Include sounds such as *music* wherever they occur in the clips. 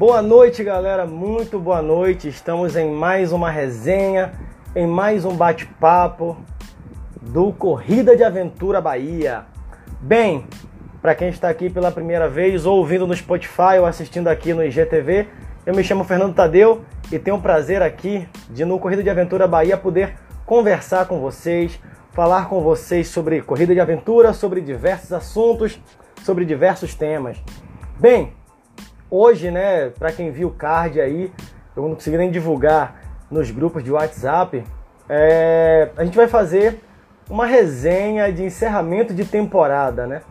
Boa noite, galera. Muito boa noite. Estamos em mais uma resenha, em mais um bate-papo do Corrida de Aventura Bahia. Bem, para quem está aqui pela primeira vez, ou ouvindo no Spotify ou assistindo aqui no IGTV, eu me chamo Fernando Tadeu e tenho o prazer aqui de no Corrida de Aventura Bahia poder conversar com vocês, falar com vocês sobre corrida de aventura, sobre diversos assuntos, sobre diversos temas. Bem, hoje, né, para quem viu o card aí, eu não consegui nem divulgar nos grupos de WhatsApp, é, a gente vai fazer uma resenha de encerramento de temporada, né?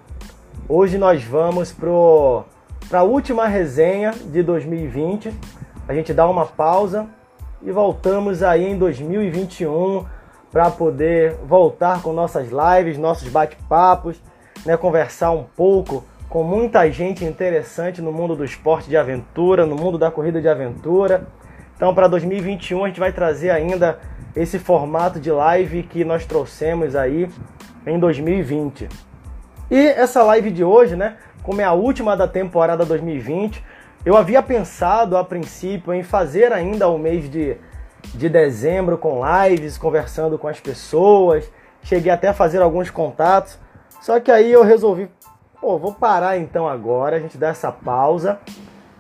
Hoje nós vamos para a última resenha de 2020. A gente dá uma pausa e voltamos aí em 2021 para poder voltar com nossas lives, nossos bate-papos, né, conversar um pouco com muita gente interessante no mundo do esporte de aventura, no mundo da corrida de aventura. Então, para 2021 a gente vai trazer ainda esse formato de live que nós trouxemos aí em 2020. E essa live de hoje, né, como é a última da temporada 2020, eu havia pensado a princípio em fazer ainda o mês de, de dezembro com lives, conversando com as pessoas. Cheguei até a fazer alguns contatos. Só que aí eu resolvi, pô, vou parar então agora, a gente dá essa pausa,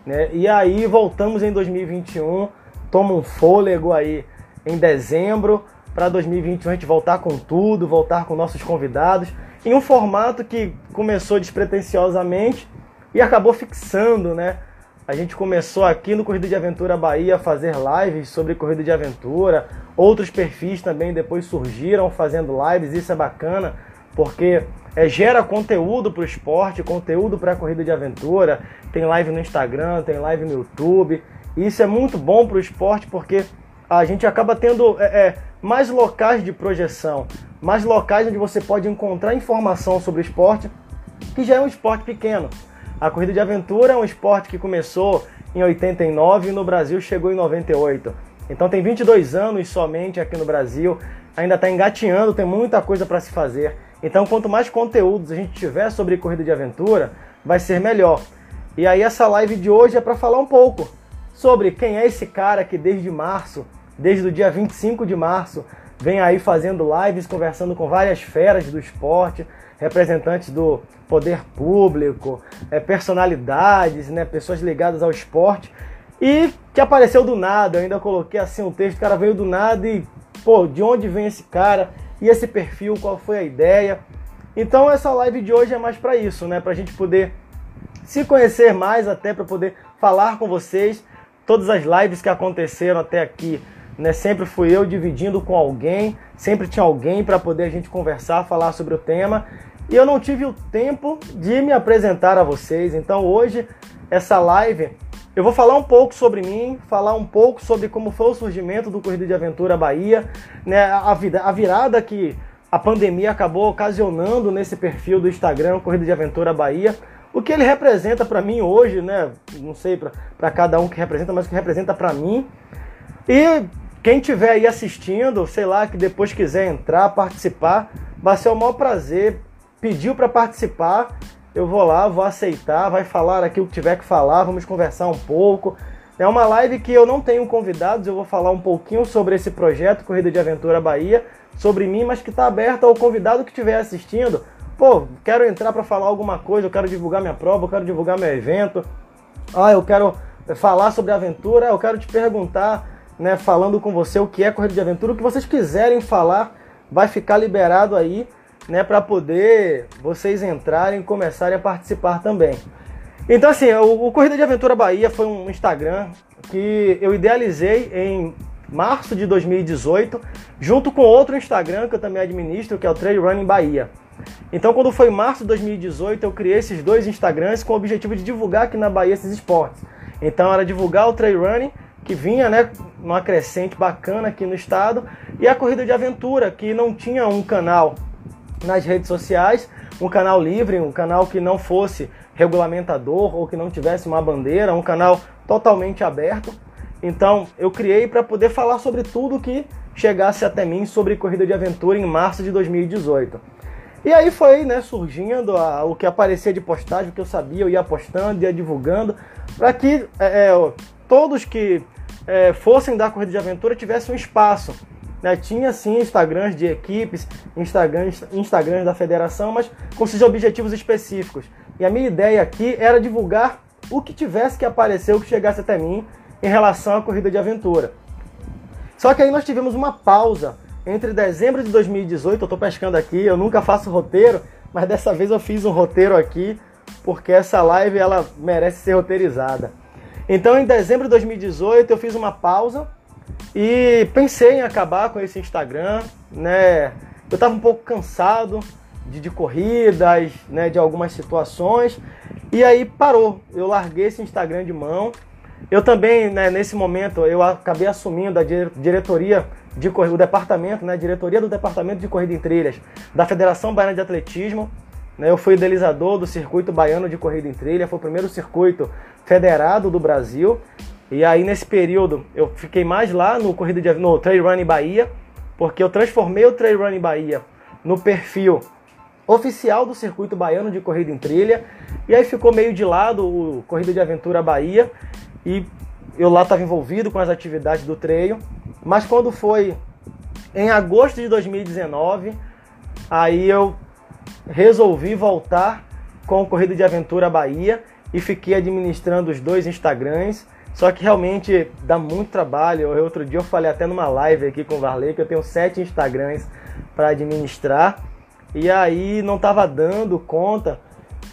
né? E aí voltamos em 2021, toma um fôlego aí em dezembro para 2021 a gente voltar com tudo, voltar com nossos convidados em um formato que começou despretensiosamente e acabou fixando, né? A gente começou aqui no Corrida de Aventura Bahia a fazer lives sobre corrida de aventura. Outros perfis também depois surgiram fazendo lives, isso é bacana, porque é, gera conteúdo para o esporte, conteúdo para a corrida de aventura. Tem live no Instagram, tem live no YouTube. Isso é muito bom para o esporte porque a gente acaba tendo é, é, mais locais de projeção, mais locais onde você pode encontrar informação sobre o esporte, que já é um esporte pequeno. A corrida de aventura é um esporte que começou em 89 e no Brasil chegou em 98. Então tem 22 anos somente aqui no Brasil, ainda está engateando, tem muita coisa para se fazer. Então quanto mais conteúdos a gente tiver sobre corrida de aventura, vai ser melhor. E aí essa live de hoje é para falar um pouco sobre quem é esse cara que desde março, desde o dia 25 de março, vem aí fazendo lives, conversando com várias feras do esporte, representantes do poder público, é, personalidades, né, pessoas ligadas ao esporte, e que apareceu do nada. Eu ainda coloquei assim um texto, o cara veio do nada e, pô, de onde vem esse cara? E esse perfil, qual foi a ideia? Então essa live de hoje é mais para isso, né, para a gente poder se conhecer mais, até para poder falar com vocês. Todas as lives que aconteceram até aqui, né, sempre fui eu dividindo com alguém, sempre tinha alguém para poder a gente conversar, falar sobre o tema e eu não tive o tempo de me apresentar a vocês. Então hoje, essa live, eu vou falar um pouco sobre mim, falar um pouco sobre como foi o surgimento do Corrida de Aventura Bahia, né, a, a virada que a pandemia acabou ocasionando nesse perfil do Instagram Corrida de Aventura Bahia. O que ele representa para mim hoje, né? Não sei para cada um que representa, mas o que representa para mim. E quem tiver aí assistindo, sei lá, que depois quiser entrar, participar, vai ser o maior prazer pediu para participar, eu vou lá, vou aceitar, vai falar aqui o que tiver que falar, vamos conversar um pouco. É uma live que eu não tenho convidados, eu vou falar um pouquinho sobre esse projeto Corrida de Aventura Bahia, sobre mim, mas que está aberto ao convidado que estiver assistindo. Pô, quero entrar para falar alguma coisa, eu quero divulgar minha prova, eu quero divulgar meu evento. Ah, eu quero falar sobre aventura, eu quero te perguntar, né, falando com você o que é corrida de aventura, o que vocês quiserem falar, vai ficar liberado aí né, para poder vocês entrarem e começarem a participar também. Então, assim, o, o Corrida de Aventura Bahia foi um Instagram que eu idealizei em março de 2018, junto com outro Instagram que eu também administro, que é o Trail Running Bahia. Então, quando foi março de 2018, eu criei esses dois Instagrams com o objetivo de divulgar aqui na Bahia esses esportes. Então, era divulgar o Trail Running, que vinha, né, numa crescente bacana aqui no estado, e a corrida de aventura, que não tinha um canal nas redes sociais, um canal livre, um canal que não fosse regulamentador ou que não tivesse uma bandeira, um canal totalmente aberto. Então eu criei para poder falar sobre tudo que chegasse até mim sobre corrida de aventura em março de 2018. E aí foi né, surgindo a, o que aparecia de postagem, o que eu sabia, eu ia postando, ia divulgando, para que é, é, todos que é, fossem da corrida de aventura tivessem um espaço. Né? Tinha sim Instagrams de equipes, Instagrams, Instagrams da federação, mas com seus objetivos específicos. E a minha ideia aqui era divulgar o que tivesse que aparecer, o que chegasse até mim em relação à corrida de aventura. Só que aí nós tivemos uma pausa entre dezembro de 2018, eu estou pescando aqui, eu nunca faço roteiro, mas dessa vez eu fiz um roteiro aqui, porque essa live ela merece ser roteirizada. Então em dezembro de 2018 eu fiz uma pausa e pensei em acabar com esse Instagram, né? Eu estava um pouco cansado de, de corridas, né, de algumas situações, e aí parou. Eu larguei esse Instagram de mão. Eu também, né, nesse momento, eu acabei assumindo a diretoria de o departamento, né, diretoria do departamento de corrida em trilhas da Federação Baiana de Atletismo. Né, eu fui idealizador do circuito baiano de corrida em trilha, foi o primeiro circuito federado do Brasil. E aí nesse período eu fiquei mais lá no corrida de, no Trail Running Bahia, porque eu transformei o Trail Running Bahia no perfil oficial do circuito baiano de corrida em trilha. E aí ficou meio de lado o Corrida de Aventura Bahia e eu lá estava envolvido com as atividades do treino. Mas quando foi em agosto de 2019, aí eu resolvi voltar com o Corrida de Aventura Bahia e fiquei administrando os dois Instagrams. Só que realmente dá muito trabalho. Outro dia eu falei até numa live aqui com o Varley que eu tenho sete Instagrams para administrar. E aí não estava dando conta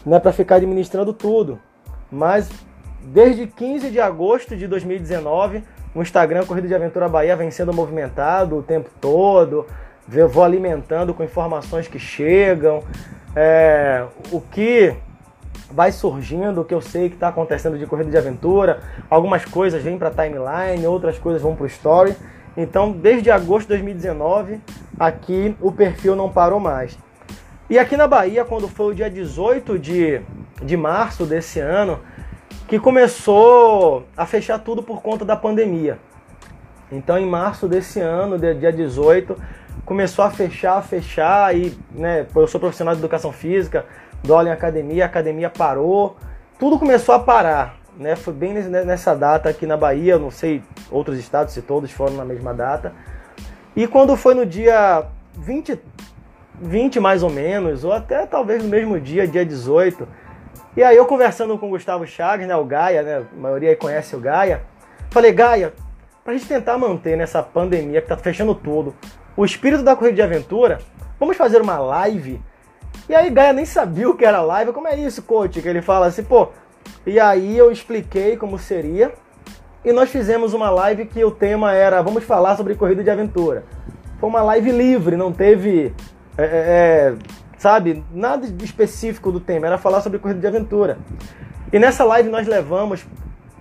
né, para ficar administrando tudo. Mas desde 15 de agosto de 2019, o Instagram Corrida de Aventura Bahia vem sendo movimentado o tempo todo. Eu vou alimentando com informações que chegam, é, o que vai surgindo, o que eu sei que está acontecendo de corrida de aventura. Algumas coisas vêm para timeline, outras coisas vão para o story. Então, desde agosto de 2019, aqui o perfil não parou mais. E aqui na Bahia, quando foi o dia 18 de, de março desse ano, que começou a fechar tudo por conta da pandemia. Então, em março desse ano, dia 18, começou a fechar, a fechar, e né, eu sou profissional de educação física, aula em academia, a academia parou, tudo começou a parar. Né? Foi bem nessa data aqui na Bahia, não sei outros estados se todos foram na mesma data. E quando foi no dia 20, 20 mais ou menos, ou até talvez no mesmo dia, dia 18. E aí eu conversando com o Gustavo Chagas, né, o Gaia, né, a maioria aí conhece o Gaia, falei, Gaia, pra gente tentar manter nessa pandemia que tá fechando tudo, o espírito da corrida de aventura, vamos fazer uma live? E aí Gaia nem sabia o que era live, como é isso, coach? Que ele fala assim, pô, e aí eu expliquei como seria, e nós fizemos uma live que o tema era, vamos falar sobre corrida de aventura. Foi uma live livre, não teve é, é, é, sabe, nada específico do tema, era falar sobre corrida de aventura. E nessa live nós levamos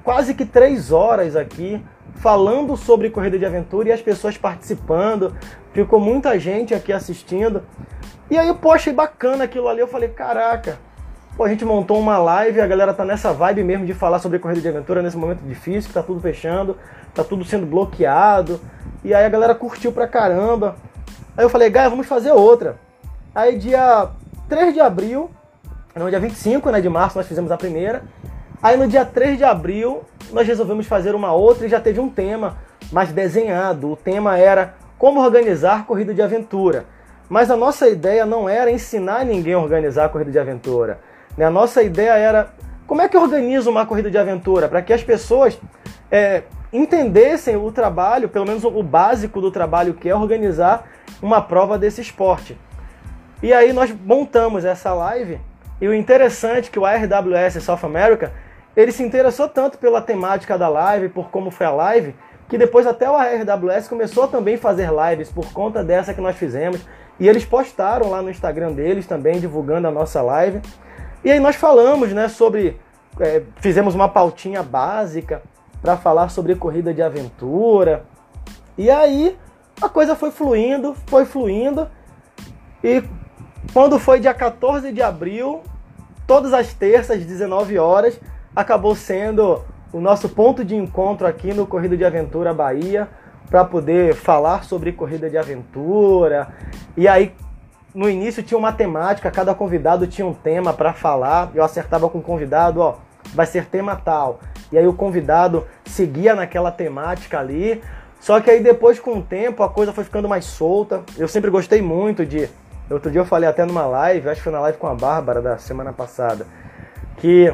quase que três horas aqui falando sobre corrida de aventura e as pessoas participando. Ficou muita gente aqui assistindo. E aí, pô, achei bacana aquilo ali. Eu falei, caraca, pô, a gente montou uma live, a galera tá nessa vibe mesmo de falar sobre corrida de aventura nesse momento difícil, que tá tudo fechando, tá tudo sendo bloqueado. E aí a galera curtiu pra caramba. Aí eu falei, Gaia, vamos fazer outra. Aí dia 3 de abril, no dia 25 né, de março nós fizemos a primeira. Aí no dia 3 de abril nós resolvemos fazer uma outra e já teve um tema mais desenhado. O tema era como organizar corrida de aventura. Mas a nossa ideia não era ensinar ninguém a organizar a corrida de aventura. Né? A nossa ideia era como é que organiza uma corrida de aventura para que as pessoas é, entendessem o trabalho, pelo menos o básico do trabalho que é organizar uma prova desse esporte. E aí nós montamos essa live e o interessante é que o ARWS South America ele se interessou tanto pela temática da live, por como foi a live, que depois até o ARWS começou a também fazer lives por conta dessa que nós fizemos. E eles postaram lá no Instagram deles também, divulgando a nossa live. E aí nós falamos né, sobre. É, fizemos uma pautinha básica para falar sobre corrida de aventura. E aí a coisa foi fluindo, foi fluindo. E quando foi dia 14 de abril, todas as terças, 19 horas, acabou sendo o nosso ponto de encontro aqui no Corrida de Aventura Bahia, para poder falar sobre corrida de aventura. E aí no início tinha uma temática, cada convidado tinha um tema para falar. Eu acertava com o convidado, ó, vai ser tema tal. E aí o convidado seguia naquela temática ali. Só que aí depois, com o tempo, a coisa foi ficando mais solta. Eu sempre gostei muito de. Outro dia eu falei até numa live, acho que foi na live com a Bárbara da semana passada, que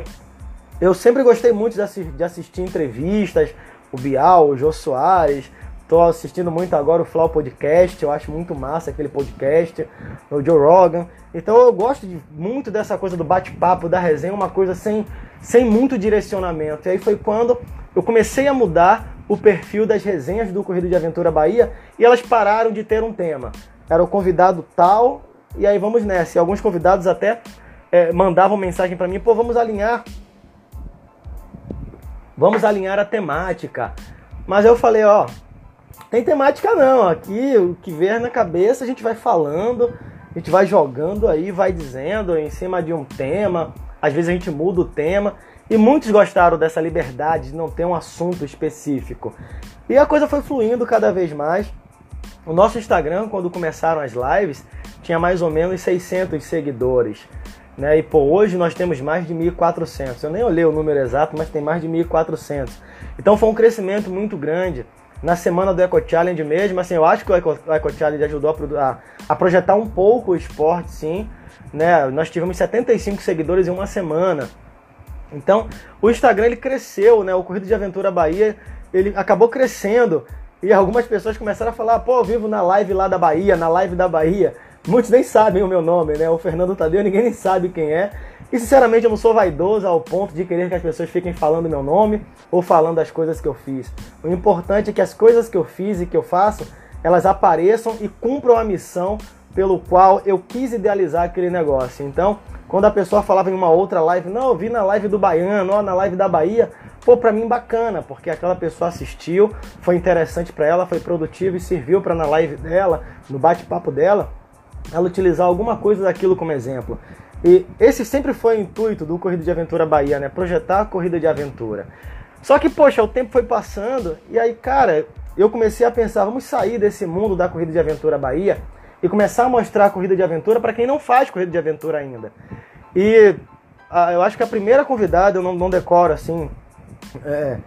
eu sempre gostei muito de assistir entrevistas, o Bial, o Jô Soares. Tô assistindo muito agora o Flow Podcast, eu acho muito massa aquele podcast, o Joe Rogan. Então eu gosto de, muito dessa coisa do bate-papo, da resenha, uma coisa sem, sem muito direcionamento. E aí foi quando eu comecei a mudar o perfil das resenhas do Corrida de Aventura Bahia e elas pararam de ter um tema. Era o convidado tal, e aí vamos nessa. E alguns convidados até é, mandavam mensagem para mim: pô, vamos alinhar. Vamos alinhar a temática. Mas eu falei: ó, tem temática não. Aqui o que vier na cabeça a gente vai falando, a gente vai jogando aí, vai dizendo em cima de um tema. Às vezes a gente muda o tema. E muitos gostaram dessa liberdade de não ter um assunto específico. E a coisa foi fluindo cada vez mais. O nosso Instagram, quando começaram as lives, tinha mais ou menos 600 seguidores. Né? E pô, hoje nós temos mais de 1.400. Eu nem olhei o número exato, mas tem mais de 1.400. Então foi um crescimento muito grande. Na semana do Eco Challenge mesmo, assim, eu acho que o Eco, o Eco Challenge ajudou a, a, projetar um pouco o esporte, sim. Né? Nós tivemos 75 seguidores em uma semana. Então, o Instagram ele cresceu, né? O Corrida de Aventura Bahia, ele acabou crescendo e algumas pessoas começaram a falar: "Pô, eu vivo na live lá da Bahia, na live da Bahia". Muitos nem sabem o meu nome, né? O Fernando Tadeu, ninguém nem sabe quem é. E sinceramente eu não sou vaidoso ao ponto de querer que as pessoas fiquem falando meu nome ou falando as coisas que eu fiz. O importante é que as coisas que eu fiz e que eu faço, elas apareçam e cumpram a missão pelo qual eu quis idealizar aquele negócio. Então, quando a pessoa falava em uma outra live, não, eu vi na live do Baiano, ó, na live da Bahia, pô, pra mim bacana, porque aquela pessoa assistiu, foi interessante para ela, foi produtivo e serviu para na live dela, no bate-papo dela, ela utilizar alguma coisa daquilo como exemplo. E esse sempre foi o intuito do Corrida de Aventura Bahia, né? Projetar a corrida de aventura. Só que, poxa, o tempo foi passando e aí, cara, eu comecei a pensar, vamos sair desse mundo da Corrida de Aventura Bahia e começar a mostrar a corrida de aventura para quem não faz corrida de aventura ainda. E a, eu acho que a primeira convidada, eu não, não decoro assim, é,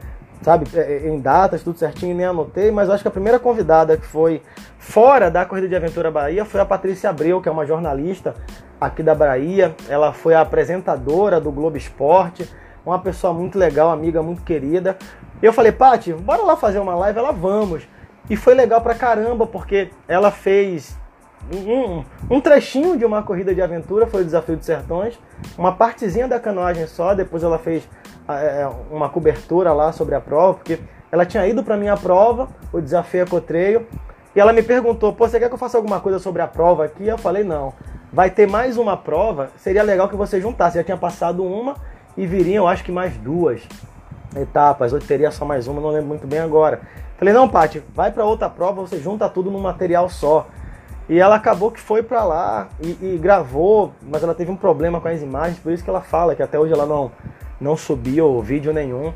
sabe, é, é, em datas, tudo certinho, nem anotei, mas acho que a primeira convidada que foi fora da Corrida de Aventura Bahia foi a Patrícia Abreu, que é uma jornalista aqui da Bahia. Ela foi a apresentadora do Globo Esporte, uma pessoa muito legal, amiga muito querida. Eu falei, Paty, bora lá fazer uma live? Ela, vamos. E foi legal pra caramba, porque ela fez um, um, trechinho de uma corrida de aventura, foi o Desafio dos Sertões, uma partezinha da canoagem só, depois ela fez uma cobertura lá sobre a prova, porque ela tinha ido para minha prova, o Desafio Ecotreio, e ela me perguntou, pô, você quer que eu faça alguma coisa sobre a prova aqui? Eu falei, não. Vai ter mais uma prova, seria legal que você juntasse. Já tinha passado uma e viriam, acho que mais duas etapas, ou teria só mais uma, não lembro muito bem agora. Falei, não, Paty, vai para outra prova, você junta tudo num material só. E ela acabou que foi para lá e, e, gravou, mas ela teve um problema com as imagens, por isso que ela fala que até hoje ela não, não subiu vídeo nenhum.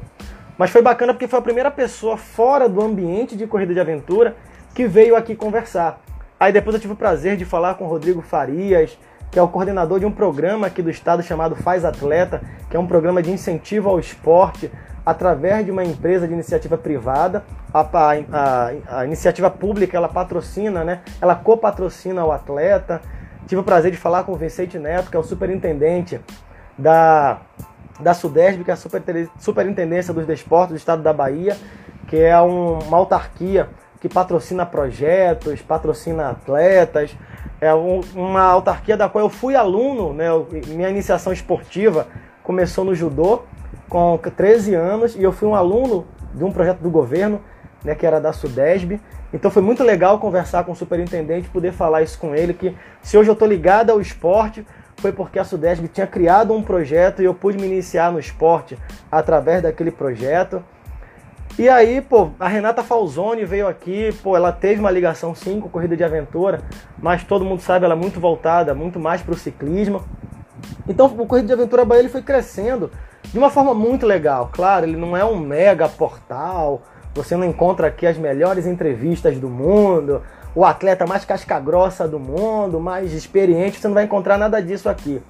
Mas foi bacana porque foi a primeira pessoa fora do ambiente de corrida de aventura que veio aqui conversar. Aí depois eu tive o prazer de falar com o Rodrigo Farias, que é o coordenador de um programa aqui do estado chamado Faz Atleta, que é um programa de incentivo ao esporte através de uma empresa de iniciativa privada. A, a, a, iniciativa pública ela patrocina, né? ela copatrocina o atleta. Tive o prazer de falar com o Vicente Neto, que é o superintendente da, da SUDESB, que é a super, Superintendência dos Desportos do Estado da Bahia, que é um, uma autarquia que patrocina projetos, patrocina atletas. É um, uma autarquia da qual eu fui aluno, né? minha iniciação esportiva começou no judô com 13 anos e eu fui um aluno de um projeto do governo, né, que era da Sudesb. Então foi muito legal conversar com o superintendente, poder falar isso com ele, que se hoje eu estou ligado ao esporte, foi porque a Sudesb tinha criado um projeto e eu pude me iniciar no esporte através daquele projeto. E aí, pô, a Renata Falzoni veio aqui, pô, ela teve uma ligação sim com corrida de aventura, mas todo mundo sabe, ela é muito voltada, muito mais para o ciclismo. Então o Corrida de Aventura Bahia ele foi crescendo de uma forma muito legal. Claro, ele não é um mega portal, você não encontra aqui as melhores entrevistas do mundo, o atleta mais casca-grossa do mundo, mais experiente, você não vai encontrar nada disso aqui.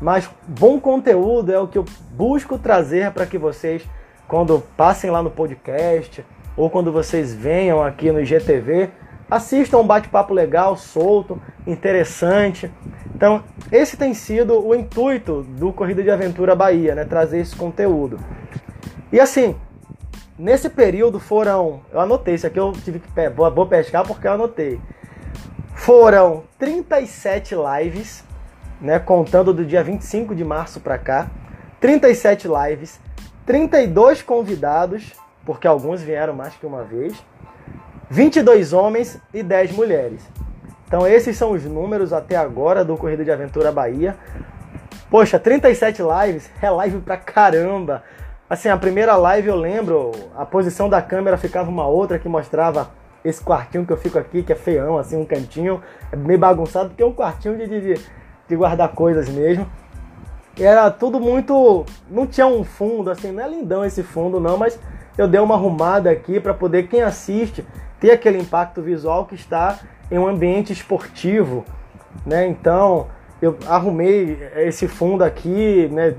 Mas bom conteúdo é o que eu busco trazer para que vocês, quando passem lá no podcast ou quando vocês venham aqui no IGTV, assistam um bate-papo legal, solto, interessante. Então, esse tem sido o intuito do Corrida de Aventura Bahia, né? Trazer esse conteúdo. E assim, nesse período foram. Eu anotei, isso aqui eu tive que. Vou pescar porque eu anotei. Foram 37 lives, né? Contando do dia 25 de março para cá. 37 lives, 32 convidados, porque alguns vieram mais que uma vez. 22 homens e 10 mulheres. Então esses são os números até agora do Corrida de Aventura Bahia. Poxa, 37 lives, é live pra caramba. Assim, a primeira live eu lembro, a posição da câmera ficava uma outra que mostrava esse quartinho que eu fico aqui, que é feião, assim, um cantinho, é meio bagunçado, porque é um quartinho de, de, de guardar coisas mesmo. E era tudo muito. Não tinha um fundo, assim, não é lindão esse fundo, não, mas eu dei uma arrumada aqui para poder quem assiste ter aquele impacto visual que está em um ambiente esportivo, né? Então eu arrumei esse fundo aqui, né?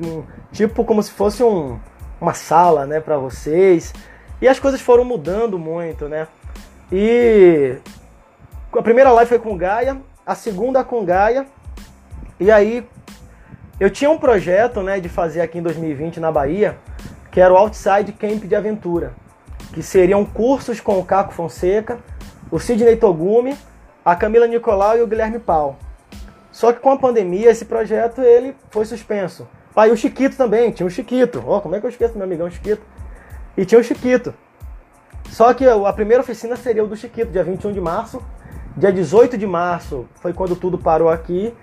Tipo como se fosse um, uma sala, né, para vocês. E as coisas foram mudando muito, né? E a primeira live foi com Gaia, a segunda com Gaia. E aí eu tinha um projeto, né, de fazer aqui em 2020 na Bahia, que era o Outside Camp de Aventura que seriam cursos com o Caco Fonseca, o Sidney Togumi, a Camila Nicolau e o Guilherme Pau. Só que com a pandemia esse projeto ele foi suspenso. Ah, e o Chiquito também, tinha o Chiquito. Oh, como é que eu esqueço meu amigão Chiquito? E tinha o Chiquito. Só que a primeira oficina seria o do Chiquito, dia 21 de março. Dia 18 de março foi quando tudo parou aqui.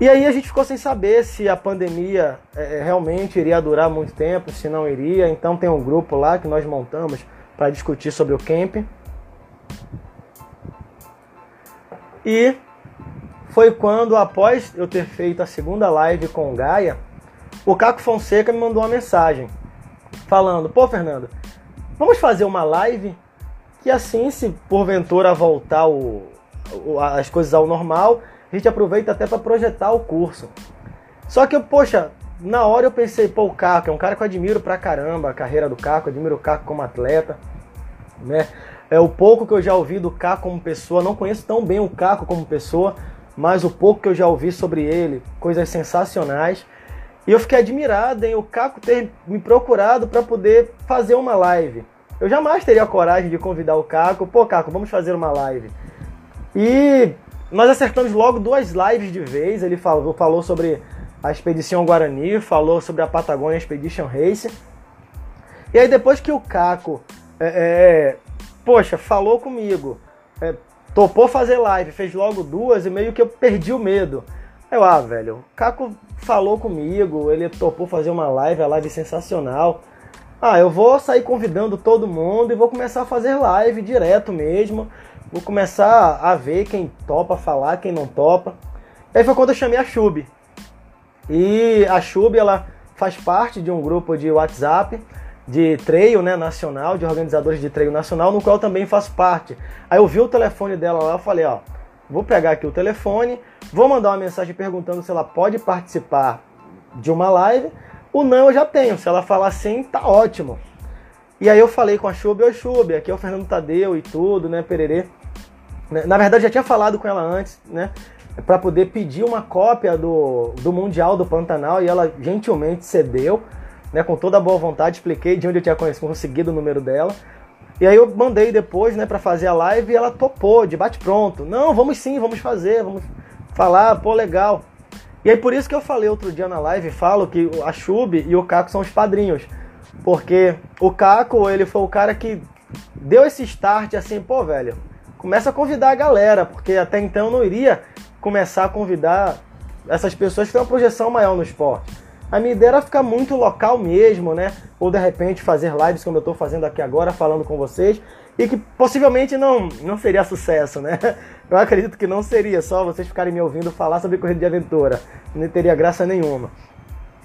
E aí a gente ficou sem saber se a pandemia é, é, realmente iria durar muito tempo, se não iria. Então tem um grupo lá que nós montamos para discutir sobre o camp. E foi quando, após eu ter feito a segunda live com o Gaia, o Caco Fonseca me mandou uma mensagem falando: Pô, Fernando, vamos fazer uma live que assim, se porventura voltar o, as coisas ao normal, a gente aproveita até para projetar o curso. Só que, poxa, na hora eu pensei, pô, o Caco é um cara que eu admiro pra caramba a carreira do Caco, admiro o Caco como atleta, né? É o pouco que eu já ouvi do Caco como pessoa, não conheço tão bem o Caco como pessoa, mas o pouco que eu já ouvi sobre ele, coisas sensacionais. E eu fiquei admirado em o Caco ter me procurado para poder fazer uma live. Eu jamais teria coragem de convidar o Caco, pô, Caco, vamos fazer uma live. E nós acertamos logo duas lives de vez. Ele falou, falou sobre a Expedição Guarani, falou sobre a Patagônia Expedition Race. E aí depois que o Caco, é, é, poxa, falou comigo, é, topou fazer live, fez logo duas e meio que eu perdi o medo. Eu, ah, velho, o Caco falou comigo, ele topou fazer uma live, a live sensacional. Ah, eu vou sair convidando todo mundo e vou começar a fazer live direto mesmo. Vou começar a ver quem topa falar, quem não topa. E aí foi quando eu chamei a Chub. E a Chub, ela faz parte de um grupo de WhatsApp de treino né, nacional, de organizadores de treino nacional, no qual eu também faço parte. Aí eu vi o telefone dela lá, eu falei, ó, vou pegar aqui o telefone, vou mandar uma mensagem perguntando se ela pode participar de uma live. O não eu já tenho, se ela falar sim, tá ótimo. E aí eu falei com a Chub, oi Chub, aqui é o Fernando Tadeu e tudo, né, pererê. Né, na verdade já tinha falado com ela antes, né, para poder pedir uma cópia do, do Mundial do Pantanal e ela gentilmente cedeu, né, com toda a boa vontade, expliquei de onde eu tinha conseguido o número dela. E aí eu mandei depois, né, para fazer a live e ela topou, de bate pronto. Não, vamos sim, vamos fazer, vamos falar, pô, legal. E aí por isso que eu falei outro dia na live, falo que a Chub e o Caco são os padrinhos. Porque o Caco, ele foi o cara que deu esse start assim, pô, velho, começa a convidar a galera, porque até então eu não iria começar a convidar essas pessoas que têm uma projeção maior no esporte. A minha ideia era ficar muito local mesmo, né? Ou de repente fazer lives como eu estou fazendo aqui agora, falando com vocês, e que possivelmente não, não seria sucesso, né? *laughs* Eu acredito que não seria só vocês ficarem me ouvindo falar sobre corrida de aventura, não teria graça nenhuma.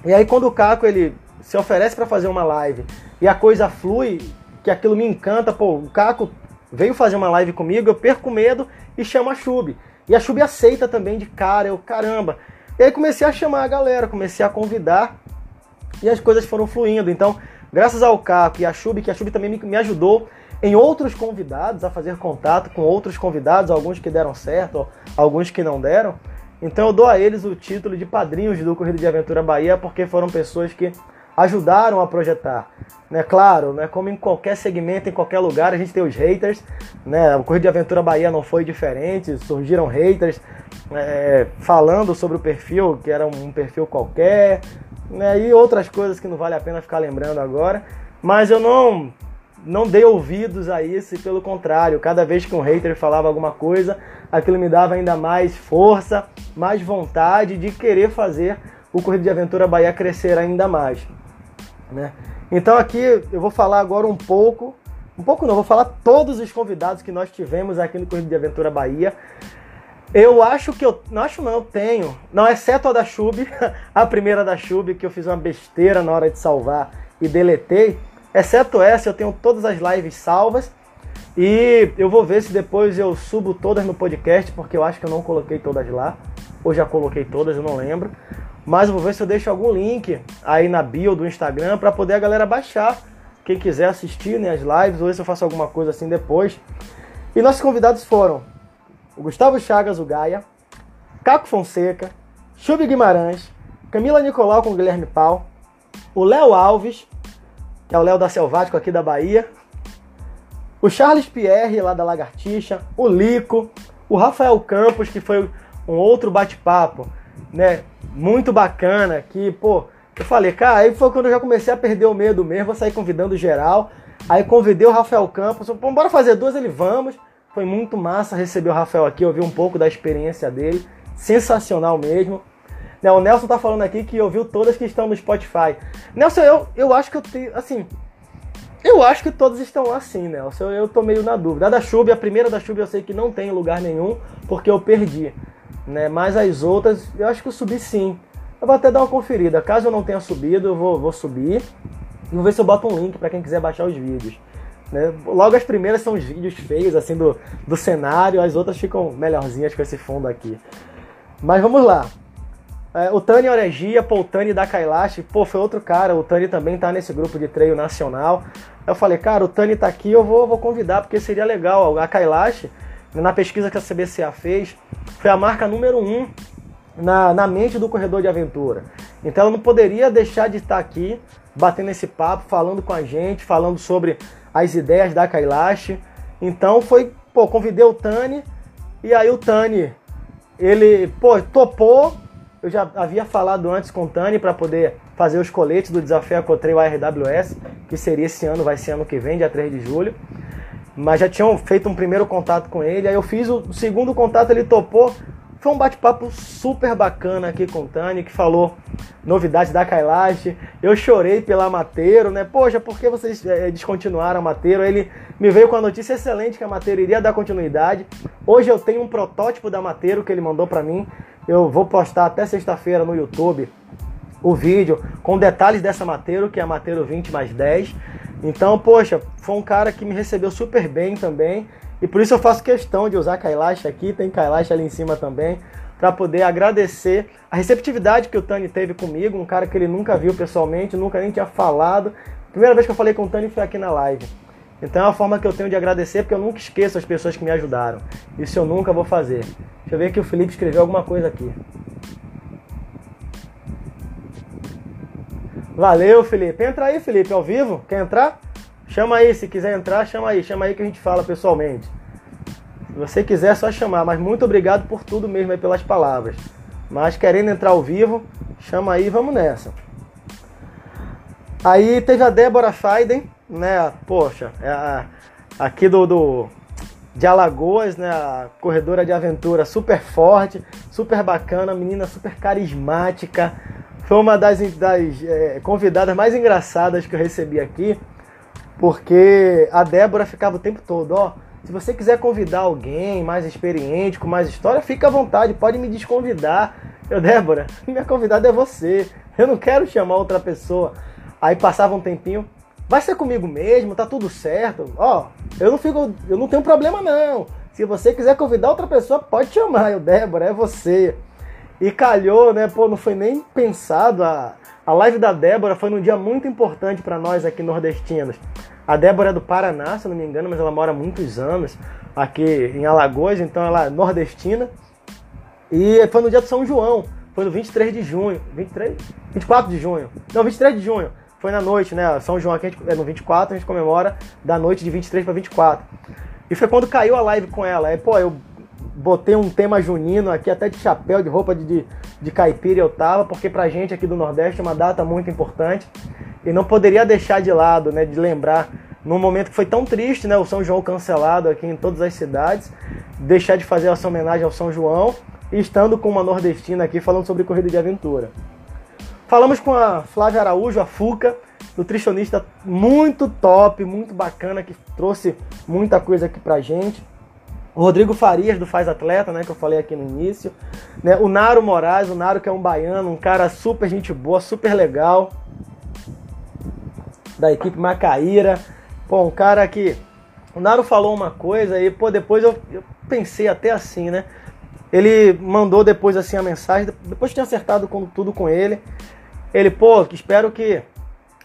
E aí quando o Caco ele se oferece para fazer uma live e a coisa flui, que aquilo me encanta, pô, o Caco veio fazer uma live comigo, eu perco medo e chamo a Chub. E a Chub aceita também de cara, eu, caramba. E aí comecei a chamar a galera, comecei a convidar e as coisas foram fluindo. Então, graças ao Caco e a Chub, que a Chub também me ajudou em outros convidados, a fazer contato com outros convidados, alguns que deram certo, alguns que não deram. Então eu dou a eles o título de padrinhos do Corrida de Aventura Bahia, porque foram pessoas que ajudaram a projetar. Né? Claro, né? como em qualquer segmento, em qualquer lugar, a gente tem os haters. Né? O Corrida de Aventura Bahia não foi diferente, surgiram haters é, falando sobre o perfil, que era um perfil qualquer, né? e outras coisas que não vale a pena ficar lembrando agora. Mas eu não não dei ouvidos a isso e pelo contrário, cada vez que um hater falava alguma coisa, aquilo me dava ainda mais força, mais vontade de querer fazer o Corrida de Aventura Bahia crescer ainda mais. Né? Então aqui eu vou falar agora um pouco, um pouco não, vou falar todos os convidados que nós tivemos aqui no Corrida de Aventura Bahia. Eu acho que eu. Não acho não, tenho. Não, exceto a da Chub, *laughs* a primeira da Chub, que eu fiz uma besteira na hora de salvar e deletei. Exceto essa, eu tenho todas as lives salvas. E eu vou ver se depois eu subo todas no podcast, porque eu acho que eu não coloquei todas lá. Ou já coloquei todas, eu não lembro. Mas eu vou ver se eu deixo algum link aí na bio do Instagram para poder a galera baixar. Quem quiser assistir né, as lives, ou ver se eu faço alguma coisa assim depois. E nossos convidados foram o Gustavo Chagas, o Gaia, Caco Fonseca, Chubi Guimarães, Camila Nicolau com Guilherme Pau, o Léo Alves, que é o Léo da Selvático aqui da Bahia. O Charles Pierre, lá da Lagartixa. O Lico. O Rafael Campos, que foi um outro bate-papo, né? Muito bacana. Que, pô, eu falei, cara, aí foi quando eu já comecei a perder o medo mesmo. Vou sair convidando geral. Aí convidei o Rafael Campos. Pô, bora fazer duas, ele vamos. Foi muito massa receber o Rafael aqui, ouvir um pouco da experiência dele. Sensacional mesmo. Né, o Nelson tá falando aqui que ouviu todas que estão no Spotify. Nelson, eu, eu acho que eu tenho. Assim. Eu acho que todas estão lá sim, Nelson. Eu, eu tô meio na dúvida. A da Chub, a primeira da Chub eu sei que não tem em lugar nenhum, porque eu perdi. Né? Mas as outras, eu acho que eu subi sim. Eu vou até dar uma conferida. Caso eu não tenha subido, eu vou, vou subir. E vou ver se eu boto um link para quem quiser baixar os vídeos. Né? Logo as primeiras são os vídeos feios, assim, do, do cenário, as outras ficam melhorzinhas com esse fundo aqui. Mas vamos lá. É, o Tani Oregia, pô, Tani da Kailash, pô, foi outro cara, o Tani também tá nesse grupo de treino nacional. Eu falei, cara, o Tani tá aqui, eu vou, vou convidar, porque seria legal. A Kailash, na pesquisa que a CBCA fez, foi a marca número um na, na mente do corredor de aventura. Então ela não poderia deixar de estar aqui, batendo esse papo, falando com a gente, falando sobre as ideias da Kailash. Então foi, pô, convidei o Tani, e aí o Tani, ele, pô, topou, eu já havia falado antes com o Tani para poder fazer os coletes do desafio Acotreio RWS, que seria esse ano, vai ser ano que vem, dia 3 de julho. Mas já tinham feito um primeiro contato com ele, aí eu fiz o segundo contato, ele topou. Foi um bate-papo super bacana aqui com o Tani, que falou novidades da Kailash. Eu chorei pela Mateiro, né? Poxa, por que vocês é, descontinuaram a Mateiro? Ele me veio com a notícia excelente que a Mateiro iria dar continuidade. Hoje eu tenho um protótipo da Mateiro que ele mandou para mim. Eu vou postar até sexta-feira no YouTube o vídeo com detalhes dessa Mateiro, que é a Mateiro 20 mais 10. Então, poxa, foi um cara que me recebeu super bem também. E por isso eu faço questão de usar Kailash aqui, tem Kailash ali em cima também, para poder agradecer a receptividade que o Tani teve comigo, um cara que ele nunca viu pessoalmente, nunca nem tinha falado. Primeira vez que eu falei com o Tani foi aqui na live. Então é uma forma que eu tenho de agradecer, porque eu nunca esqueço as pessoas que me ajudaram. Isso eu nunca vou fazer. Deixa eu ver que o Felipe escreveu alguma coisa aqui. Valeu, Felipe. Entra aí, Felipe, ao vivo. Quer entrar? Chama aí, se quiser entrar, chama aí. Chama aí que a gente fala pessoalmente. Se você quiser, é só chamar. Mas muito obrigado por tudo mesmo aí, pelas palavras. Mas querendo entrar ao vivo, chama aí, vamos nessa. Aí teve a Débora Faiden, né? Poxa, é a, aqui do, do de Alagoas, né? A corredora de aventura super forte, super bacana, menina super carismática. Foi uma das, das é, convidadas mais engraçadas que eu recebi aqui, porque a Débora ficava o tempo todo, ó. Se você quiser convidar alguém mais experiente, com mais história, fica à vontade, pode me desconvidar. Eu, Débora, minha convidada é você. Eu não quero chamar outra pessoa. Aí passava um tempinho, vai ser comigo mesmo, tá tudo certo. Ó, eu não fico, eu não tenho problema não. Se você quiser convidar outra pessoa, pode chamar. Eu, Débora, é você. E calhou, né? Pô, não foi nem pensado. A, a live da Débora foi num dia muito importante para nós aqui nordestinos. A Débora é do Paraná, se não me engano, mas ela mora há muitos anos aqui em Alagoas, então ela é nordestina. E foi no dia de São João, foi no 23 de junho. 23? 24 de junho. Não, 23 de junho. Foi na noite, né? São João aqui é no 24, a gente comemora da noite de 23 para 24. E foi quando caiu a live com ela. Aí, pô, eu botei um tema junino aqui, até de chapéu, de roupa de, de, de caipira eu tava, porque pra gente aqui do Nordeste é uma data muito importante. E não poderia deixar de lado, né? De lembrar num momento que foi tão triste, né? O São João cancelado aqui em todas as cidades, deixar de fazer essa homenagem ao São João e estando com uma nordestina aqui falando sobre corrida de aventura. Falamos com a Flávia Araújo, a Fuca, nutricionista muito top, muito bacana, que trouxe muita coisa aqui pra gente. Rodrigo Farias, do Faz Atleta, né, que eu falei aqui no início. Né, o Naro Moraes, o Naro que é um baiano, um cara super gente boa, super legal. Da equipe Macaíra. Pô, um cara que... O Naro falou uma coisa e, pô, depois eu, eu pensei até assim, né? Ele mandou depois assim a mensagem, depois tinha acertado com, tudo com ele. Ele, pô, espero que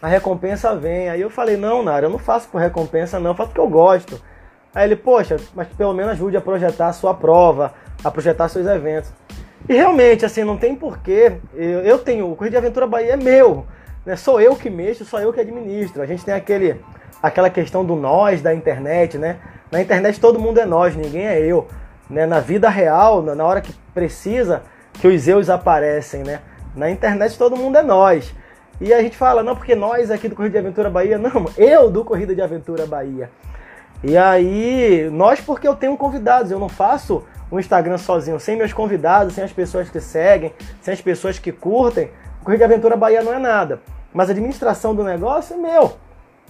a recompensa venha. Aí eu falei, não, Nara, eu não faço por recompensa, não, eu faço porque eu gosto. Aí ele, poxa, mas pelo menos ajude a projetar a sua prova, a projetar seus eventos. E realmente, assim, não tem porquê. Eu, eu tenho, o Corrida de Aventura Bahia é meu. Né? Sou eu que mexo, sou eu que administro. A gente tem aquele, aquela questão do nós da internet, né? Na internet todo mundo é nós, ninguém é eu. Né? Na vida real, na hora que precisa, que os eus aparecem, né? Na internet todo mundo é nós. E a gente fala, não, porque nós aqui do Corrida de Aventura Bahia, *laughs* não, eu do Corrida de Aventura Bahia. E aí, nós porque eu tenho convidados, eu não faço um Instagram sozinho, sem meus convidados, sem as pessoas que seguem, sem as pessoas que curtem, Corrida Aventura Bahia não é nada. Mas a administração do negócio é meu.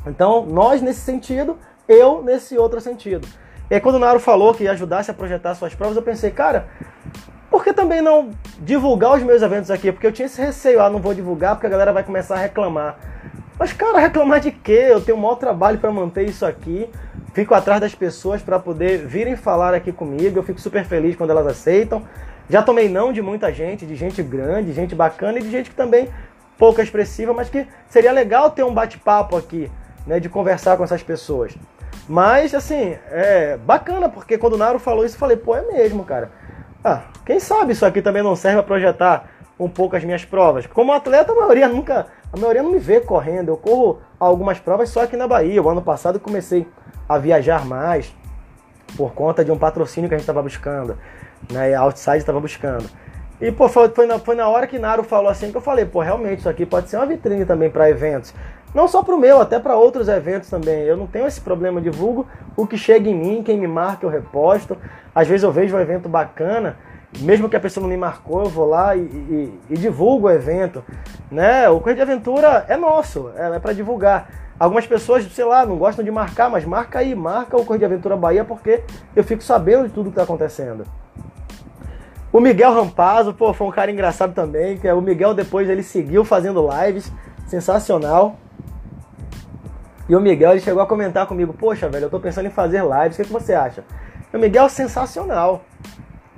Então, nós nesse sentido, eu nesse outro sentido. E aí, quando o Naro falou que ajudasse a projetar suas provas, eu pensei, cara, por que também não divulgar os meus eventos aqui? Porque eu tinha esse receio, ah, não vou divulgar porque a galera vai começar a reclamar. Mas, cara, reclamar de quê? Eu tenho um maior trabalho para manter isso aqui. Fico atrás das pessoas para poder virem falar aqui comigo. Eu fico super feliz quando elas aceitam. Já tomei não de muita gente, de gente grande, gente bacana e de gente que também pouco expressiva, mas que seria legal ter um bate-papo aqui, né, de conversar com essas pessoas. Mas, assim, é bacana, porque quando o Naro falou isso, eu falei, pô, é mesmo, cara. Ah, quem sabe isso aqui também não serve para projetar um pouco as minhas provas. Como atleta, a maioria nunca, a maioria não me vê correndo. Eu corro algumas provas só aqui na Bahia. O ano passado comecei a viajar mais por conta de um patrocínio que a gente estava buscando, né? A Outside estava buscando. E pô, foi, foi, na, foi na hora que Naro falou assim que eu falei, pô, realmente isso aqui pode ser uma vitrine também para eventos. Não só para o meu, até para outros eventos também. Eu não tenho esse problema, divulgo o que chega em mim, quem me marca eu reposto. Às vezes eu vejo um evento bacana, mesmo que a pessoa não me marcou, eu vou lá e, e, e divulgo o evento. Né? O Correio de Aventura é nosso, é, é para divulgar. Algumas pessoas, sei lá, não gostam de marcar, mas marca aí, marca o Correio de Aventura Bahia porque eu fico sabendo de tudo que está acontecendo. O Miguel Rampazzo, pô, foi um cara engraçado também, é o Miguel depois ele seguiu fazendo lives, sensacional. E o Miguel ele chegou a comentar comigo: Poxa, velho, eu tô pensando em fazer lives, o que, que você acha? E o Miguel é sensacional.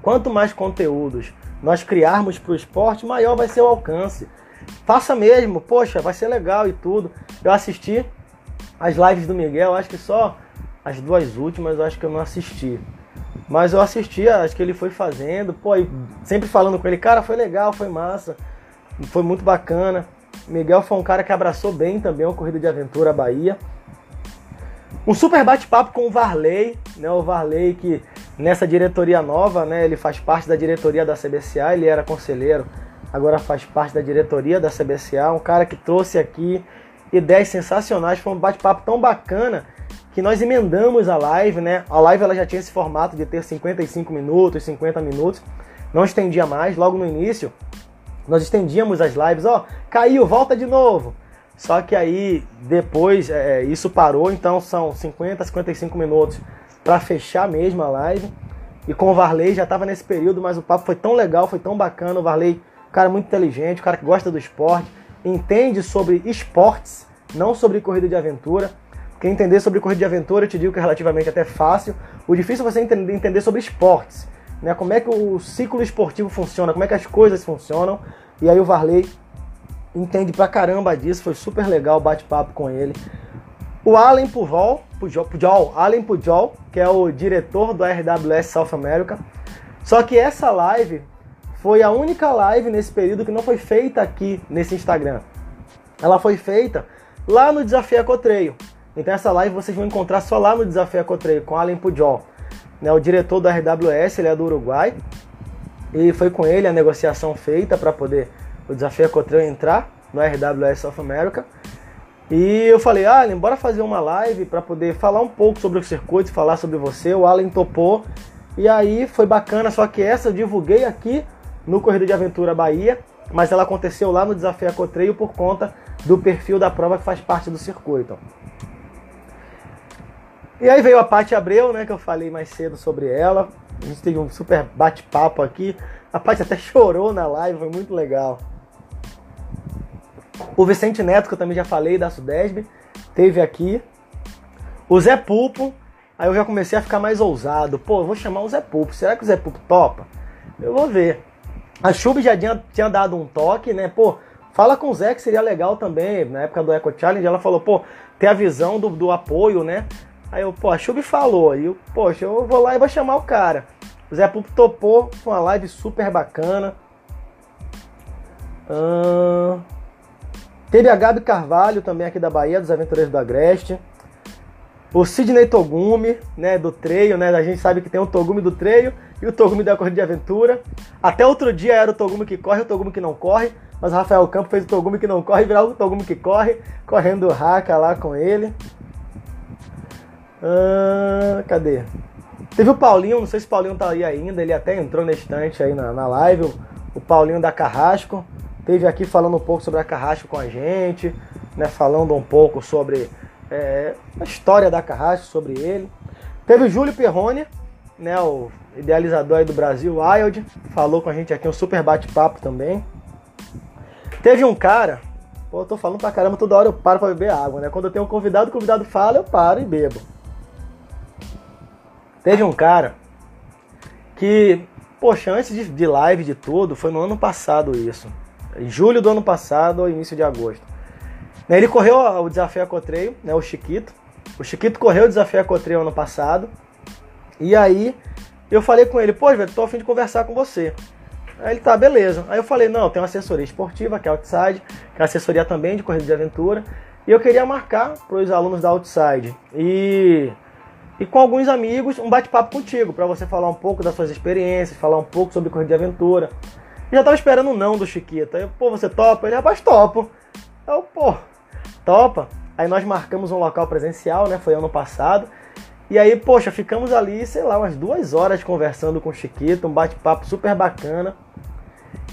Quanto mais conteúdos nós criarmos para o esporte, maior vai ser o alcance. Faça mesmo, poxa, vai ser legal e tudo. Eu assisti as lives do Miguel, acho que só as duas últimas eu acho que eu não assisti. Mas eu assisti, acho que ele foi fazendo, pô, sempre falando com ele, cara, foi legal, foi massa, foi muito bacana. Miguel foi um cara que abraçou bem também a Corrida de Aventura Bahia. Um super bate-papo com o Varley, né? O Varley que nessa diretoria nova, né? Ele faz parte da diretoria da CBCA, ele era conselheiro, agora faz parte da diretoria da CBCA. Um cara que trouxe aqui ideias sensacionais, foi um bate-papo tão bacana que nós emendamos a live, né? A live ela já tinha esse formato de ter 55 minutos, 50 minutos, não estendia mais. Logo no início, nós estendíamos as lives, ó, caiu, volta de novo. Só que aí depois é, é isso parou, então são 50, 55 minutos para fechar mesmo a live. E com o Varley já estava nesse período, mas o papo foi tão legal, foi tão bacana. O Varley, um cara muito inteligente, um cara que gosta do esporte, entende sobre esportes, não sobre corrida de aventura. Quem entender sobre corrida de aventura, eu te digo que é relativamente até fácil. O difícil é você entender, entender sobre esportes, né? Como é que o ciclo esportivo funciona, como é que as coisas funcionam. E aí o Varley entende pra caramba disso, foi super legal o bate-papo com ele. O Allen Pujol, Pujol, Pujol, Allen Pujol, que é o diretor do RWS South America. Só que essa live foi a única live nesse período que não foi feita aqui nesse Instagram. Ela foi feita lá no Desafio Ecotreio. Então essa live vocês vão encontrar só lá no Desafio Ecotreio com Allen Pujol, né, o diretor do RWS, ele é do Uruguai. E foi com ele a negociação feita para poder o Desafio Ecotreio entrar no RWS South America. E eu falei, Allen, bora fazer uma live para poder falar um pouco sobre o circuito, falar sobre você. O Allen topou. E aí foi bacana, só que essa eu divulguei aqui no Corrida de Aventura Bahia, mas ela aconteceu lá no Desafio Acotreio por conta do perfil da prova que faz parte do circuito. E aí veio a Paty Abreu, né, que eu falei mais cedo sobre ela. A gente teve um super bate-papo aqui. A Paty até *laughs* chorou na live, foi muito legal. O Vicente Neto, que eu também já falei, da Sudesb, teve aqui. O Zé Pulpo, aí eu já comecei a ficar mais ousado. Pô, eu vou chamar o Zé Pulpo. Será que o Zé Pulpo topa? Eu vou ver. A Chub já tinha, tinha dado um toque, né? Pô, fala com o Zé que seria legal também. Na época do Eco Challenge, ela falou, pô, ter a visão do, do apoio, né? Aí eu, pô, a Chub falou. Aí eu, poxa, eu vou lá e vou chamar o cara. O Zé Pulpo topou, foi uma live super bacana. Hum... Teve a Gabi Carvalho também aqui da Bahia, dos Aventureiros do Agreste. O Sidney Togumi, né, do treio, né? A gente sabe que tem o Togumi do treio e o Togumi da corrida de aventura. Até outro dia era o Togumi que corre o Togumi que não corre, mas o Rafael Campos fez o Togumi que não corre virar o Togumi que corre, correndo o lá com ele. Ah, cadê? Teve o Paulinho, não sei se o Paulinho tá aí ainda, ele até entrou na estante aí na, na live, o, o Paulinho da Carrasco. Teve aqui falando um pouco sobre a Carrasco com a gente, né, falando um pouco sobre é, a história da Carrasco, sobre ele. Teve o Júlio Perrone, né, o idealizador do Brasil Wild, falou com a gente aqui um super bate-papo também. Teve um cara, pô, eu tô falando pra caramba, toda hora eu paro pra beber água, né? Quando eu tenho um convidado, o convidado fala, eu paro e bebo. Teve um cara que, poxa, antes de, de live de tudo, foi no ano passado isso em julho do ano passado ou início de agosto. Ele correu o desafio Cotreio, né, o Chiquito. O Chiquito correu o desafio Cotreio ano passado. E aí eu falei com ele, pô, velho, tô a fim de conversar com você. Aí ele tá, beleza. Aí eu falei, não, tem uma assessoria esportiva, que é a Outside, que é assessoria também de corrida de aventura. E eu queria marcar para os alunos da Outside. E, e com alguns amigos, um bate-papo contigo, para você falar um pouco das suas experiências, falar um pouco sobre corrida de aventura. Já tava esperando um não do Chiquito. Aí, pô, você topa? Ele, rapaz, topo. Eu, pô, topa. Aí nós marcamos um local presencial, né? Foi ano passado. E aí, poxa, ficamos ali, sei lá, umas duas horas conversando com o Chiquito, um bate-papo super bacana.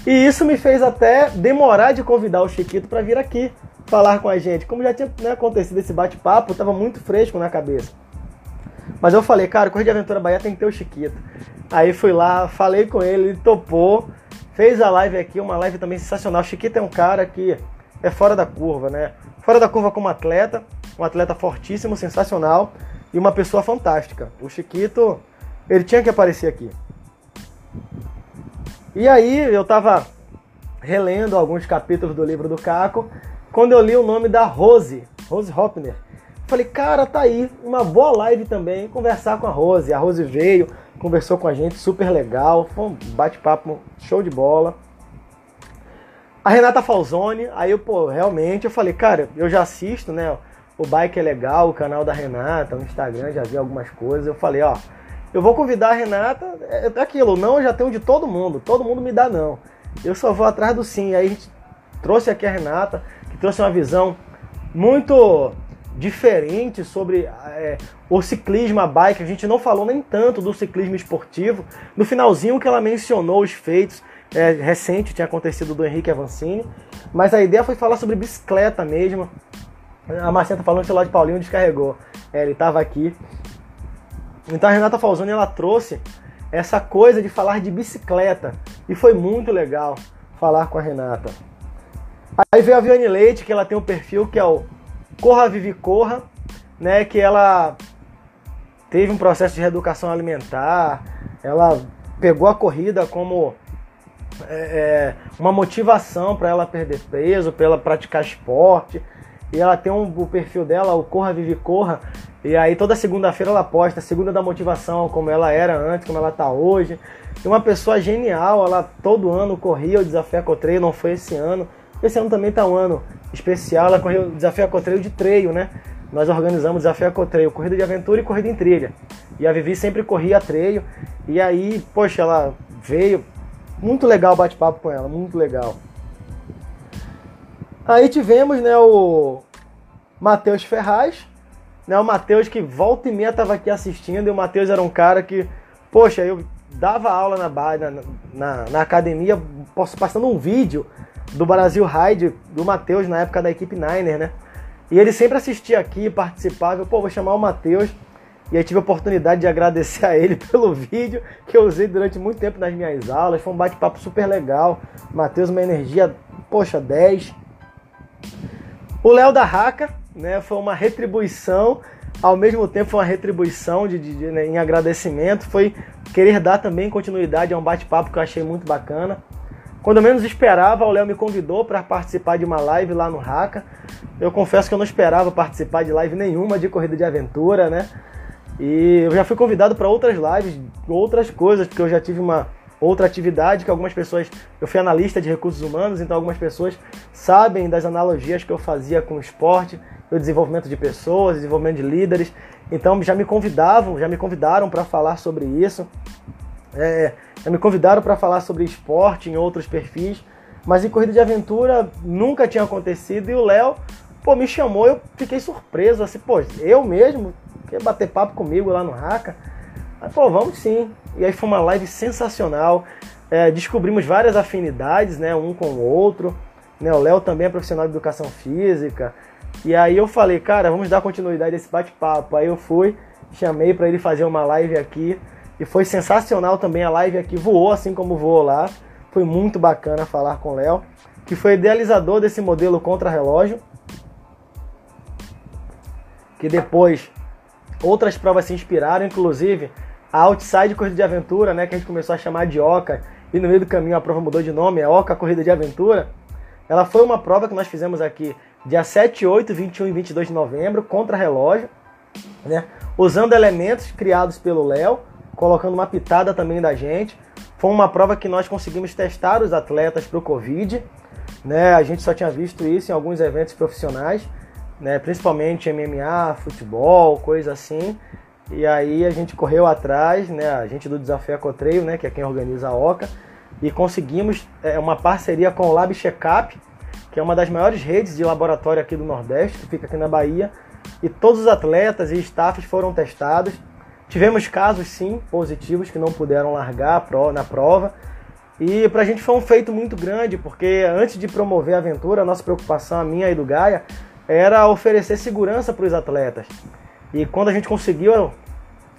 E isso me fez até demorar de convidar o Chiquito para vir aqui falar com a gente. Como já tinha né, acontecido esse bate-papo, estava muito fresco na cabeça. Mas eu falei, cara, Corrida de Aventura Bahia tem que ter o Chiquito. Aí fui lá, falei com ele, ele topou fez a live aqui, uma live também sensacional. Chiquito é um cara que é fora da curva, né? Fora da curva como atleta, um atleta fortíssimo, sensacional e uma pessoa fantástica. O Chiquito, ele tinha que aparecer aqui. E aí eu tava relendo alguns capítulos do livro do Caco, quando eu li o nome da Rose, Rose Hopner. Falei, cara, tá aí, uma boa live também, conversar com a Rose. A Rose veio, conversou com a gente, super legal, foi um bate-papo show de bola. A Renata Falzone, aí eu, pô, realmente eu falei, cara, eu já assisto, né? O Bike é legal, o canal da Renata, o Instagram, já vi algumas coisas. Eu falei, ó, eu vou convidar a Renata, é, é aquilo, não eu já tenho de todo mundo, todo mundo me dá não. Eu só vou atrás do sim. Aí a gente trouxe aqui a Renata, que trouxe uma visão muito diferente sobre é, o ciclismo, a bike. A gente não falou nem tanto do ciclismo esportivo. No finalzinho que ela mencionou os feitos é, recente, tinha acontecido do Henrique Avancini. Mas a ideia foi falar sobre bicicleta mesmo. A Marcenta falando que o de Paulinho descarregou. É, ele estava aqui. Então a Renata Falzoni ela trouxe essa coisa de falar de bicicleta. E foi muito legal falar com a Renata. Aí veio a Viane Leite, que ela tem um perfil que é o Corra Vive Corra, né, que ela teve um processo de reeducação alimentar, ela pegou a corrida como é, é uma motivação para ela perder peso, para ela praticar esporte. E ela tem um, o perfil dela, o Corra Vive Corra. E aí toda segunda-feira ela posta, segunda da motivação, como ela era antes, como ela tá hoje. E uma pessoa genial, ela todo ano corria o Desafio Ecotreio, não foi esse ano. Esse ano também tá um ano especial, ela correu o Desafio Ecotreio de treio, né? Nós organizamos o Desafio Ecotreio, corrida de aventura e corrida em trilha. E a Vivi sempre corria treio. E aí, poxa, ela veio. Muito legal o bate-papo com ela, muito legal. Aí tivemos, né, o Matheus Ferraz, né, o Matheus que volta e meia estava aqui assistindo, e o Matheus era um cara que, poxa, eu dava aula na, na, na, na academia, passando um vídeo do Brasil Ride, do Matheus, na época da equipe Niner, né? E ele sempre assistia aqui, participava, eu, pô, vou chamar o Matheus. E aí tive a oportunidade de agradecer a ele *laughs* pelo vídeo que eu usei durante muito tempo nas minhas aulas. Foi um bate-papo super legal. Matheus, uma energia, poxa, 10. O Léo da Raca, né, foi uma retribuição, ao mesmo tempo foi uma retribuição de, de, de né, em agradecimento, foi querer dar também continuidade a um bate-papo que eu achei muito bacana. Quando eu menos esperava, o Léo me convidou para participar de uma live lá no Raca. Eu confesso que eu não esperava participar de live nenhuma de corrida de aventura, né? E eu já fui convidado para outras lives, outras coisas, porque eu já tive uma outra atividade que algumas pessoas. Eu fui analista de recursos humanos, então algumas pessoas sabem das analogias que eu fazia com o esporte, o desenvolvimento de pessoas, desenvolvimento de líderes. Então já me convidavam, já me convidaram para falar sobre isso. É, já me convidaram para falar sobre esporte em outros perfis, mas em corrida de aventura nunca tinha acontecido e o Léo, pô, me chamou, eu fiquei surpreso, assim, pô, eu mesmo, quer bater papo comigo lá no Raca? Mas, pô, vamos sim. E aí foi uma live sensacional. É, descobrimos várias afinidades, né, um com o outro. Né, o Léo também é profissional de educação física. E aí eu falei, cara, vamos dar continuidade a esse bate-papo. Aí eu fui, chamei para ele fazer uma live aqui. E foi sensacional também a live aqui. Voou assim como voou lá. Foi muito bacana falar com o Léo, que foi idealizador desse modelo contra-relógio. Que depois outras provas se inspiraram, inclusive a Outside Corrida de Aventura, né, que a gente começou a chamar de Oca, e no meio do caminho a prova mudou de nome, é Oca Corrida de Aventura. Ela foi uma prova que nós fizemos aqui dia 7, 8, 21 e 22 de novembro, contra relógio, né, usando elementos criados pelo Léo, colocando uma pitada também da gente. Foi uma prova que nós conseguimos testar os atletas para o Covid, né, a gente só tinha visto isso em alguns eventos profissionais, né, principalmente MMA, futebol, coisa assim. E aí a gente correu atrás, né, a gente do Desafio Ecotreio, né, que é quem organiza a OCA, e conseguimos é, uma parceria com o Lab Checkup, que é uma das maiores redes de laboratório aqui do Nordeste, que fica aqui na Bahia, e todos os atletas e staffs foram testados. Tivemos casos, sim, positivos, que não puderam largar na prova, e para a gente foi um feito muito grande, porque antes de promover a aventura, a nossa preocupação, a minha e do Gaia, era oferecer segurança para os atletas. E quando a gente conseguiu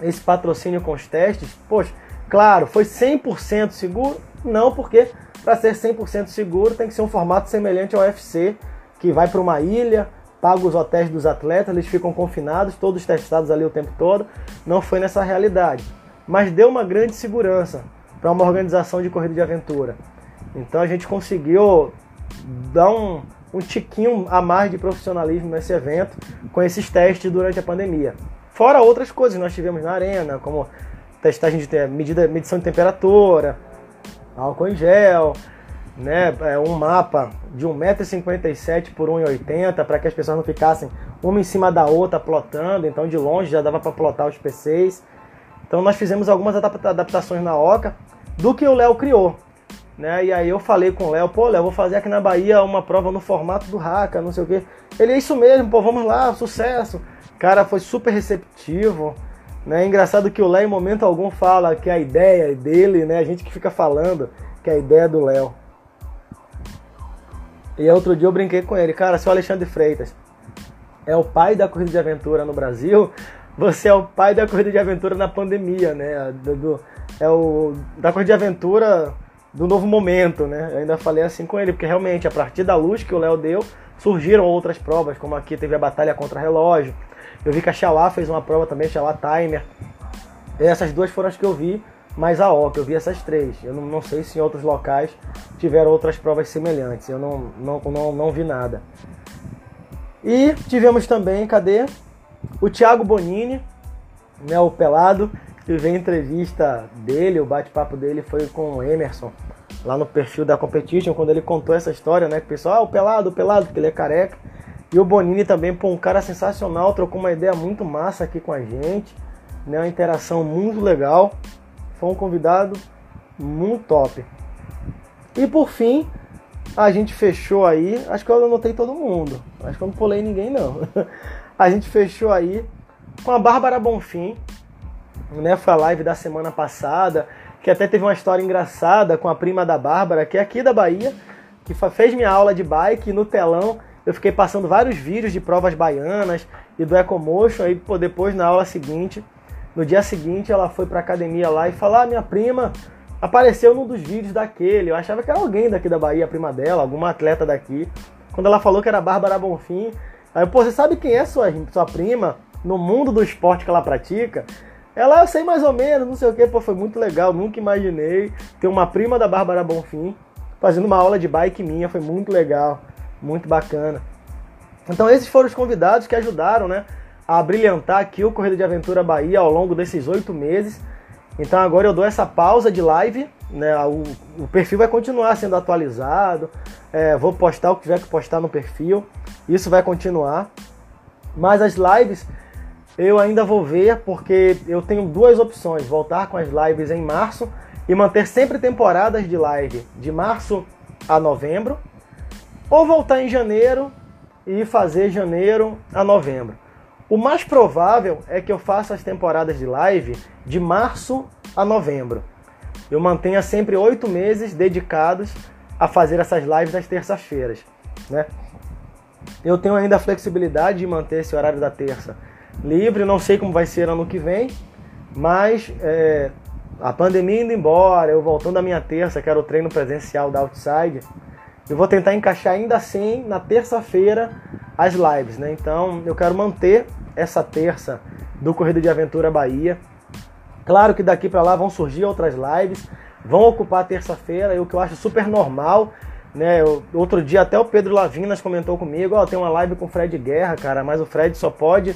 esse patrocínio com os testes, poxa, claro, foi 100% seguro? Não, porque para ser 100% seguro tem que ser um formato semelhante ao UFC, que vai para uma ilha, paga os hotéis dos atletas, eles ficam confinados, todos testados ali o tempo todo. Não foi nessa realidade, mas deu uma grande segurança para uma organização de corrida de aventura. Então a gente conseguiu dar um, um tiquinho a mais de profissionalismo nesse evento com esses testes durante a pandemia. Fora outras coisas que nós tivemos na arena, como testagem de medida, medição de temperatura, álcool em gel, né, é, um mapa de 1,57m por 1,80m para que as pessoas não ficassem uma em cima da outra plotando, então de longe já dava para plotar os PCs. Então nós fizemos algumas adaptações na OCA do que o Léo criou. Né? E aí eu falei com o Léo, pô, Léo, vou fazer aqui na Bahia uma prova no formato do Haka, não sei o quê. Ele é isso mesmo, pô, vamos lá, sucesso. Cara, foi super receptivo. Né? Engraçado que o Léo em momento algum fala que a ideia é dele, né? A gente que fica falando que a ideia é do Léo. E outro dia eu brinquei com ele, cara, seu Alexandre Freitas é o pai da corrida de aventura no Brasil, você é o pai da corrida de aventura na pandemia, né? Do, do, é o da corrida de aventura do novo momento, né? Eu ainda falei assim com ele, porque realmente a partir da luz que o Léo deu, surgiram outras provas, como aqui teve a batalha contra relógio. Eu vi que a Xalá fez uma prova também, Xalá Timer. Essas duas foram as que eu vi, mas a OC, eu vi essas três. Eu não, não sei se em outros locais tiveram outras provas semelhantes. Eu não, não, não, não vi nada. E tivemos também, cadê? O Thiago Bonini, né, o pelado, que veio entrevista dele, o bate-papo dele foi com o Emerson, lá no perfil da Competition, quando ele contou essa história, né? Que o pessoal, ah, o pelado, o pelado, porque ele é careca. E o Bonini também, pô, um cara sensacional, trocou uma ideia muito massa aqui com a gente, né? Uma interação muito legal. Foi um convidado muito top. E por fim, a gente fechou aí, acho que eu anotei todo mundo, acho que eu não pulei ninguém não. *laughs* A gente fechou aí com a Bárbara Bonfim, né? Foi a live da semana passada, que até teve uma história engraçada com a prima da Bárbara, que é aqui da Bahia, que fez minha aula de bike no telão. Eu fiquei passando vários vídeos de provas baianas e do Ecomotion, aí pô, depois na aula seguinte, no dia seguinte ela foi pra academia lá e falou: "Ah, minha prima apareceu num dos vídeos daquele. Eu achava que era alguém daqui da Bahia, a prima dela, alguma atleta daqui. Quando ela falou que era Bárbara Bonfim, aí, pô, você sabe quem é sua, sua prima no mundo do esporte que ela pratica? Ela, eu sei mais ou menos, não sei o que, pô, foi muito legal, nunca imaginei ter uma prima da Bárbara Bonfim fazendo uma aula de bike minha, foi muito legal, muito bacana. Então esses foram os convidados que ajudaram, né, a brilhantar aqui o Corrida de Aventura Bahia ao longo desses oito meses. Então agora eu dou essa pausa de live, né? O, o perfil vai continuar sendo atualizado. É, vou postar o que tiver que postar no perfil. Isso vai continuar. Mas as lives eu ainda vou ver porque eu tenho duas opções: voltar com as lives em março e manter sempre temporadas de live de março a novembro, ou voltar em janeiro e fazer janeiro a novembro. O mais provável é que eu faça as temporadas de live de março a novembro. Eu mantenha sempre oito meses dedicados a fazer essas lives às terças-feiras, né? Eu tenho ainda a flexibilidade de manter esse horário da terça livre, não sei como vai ser ano que vem, mas é, a pandemia indo embora, eu voltando à minha terça, que era o treino presencial da Outside, eu vou tentar encaixar ainda assim na terça-feira as lives, né? Então eu quero manter essa terça do Corrida de Aventura Bahia. Claro que daqui para lá vão surgir outras lives, vão ocupar terça-feira, e o que eu acho super normal, né? Eu, outro dia até o Pedro Lavinas comentou comigo, ó, oh, tem uma live com o Fred Guerra, cara, mas o Fred só pode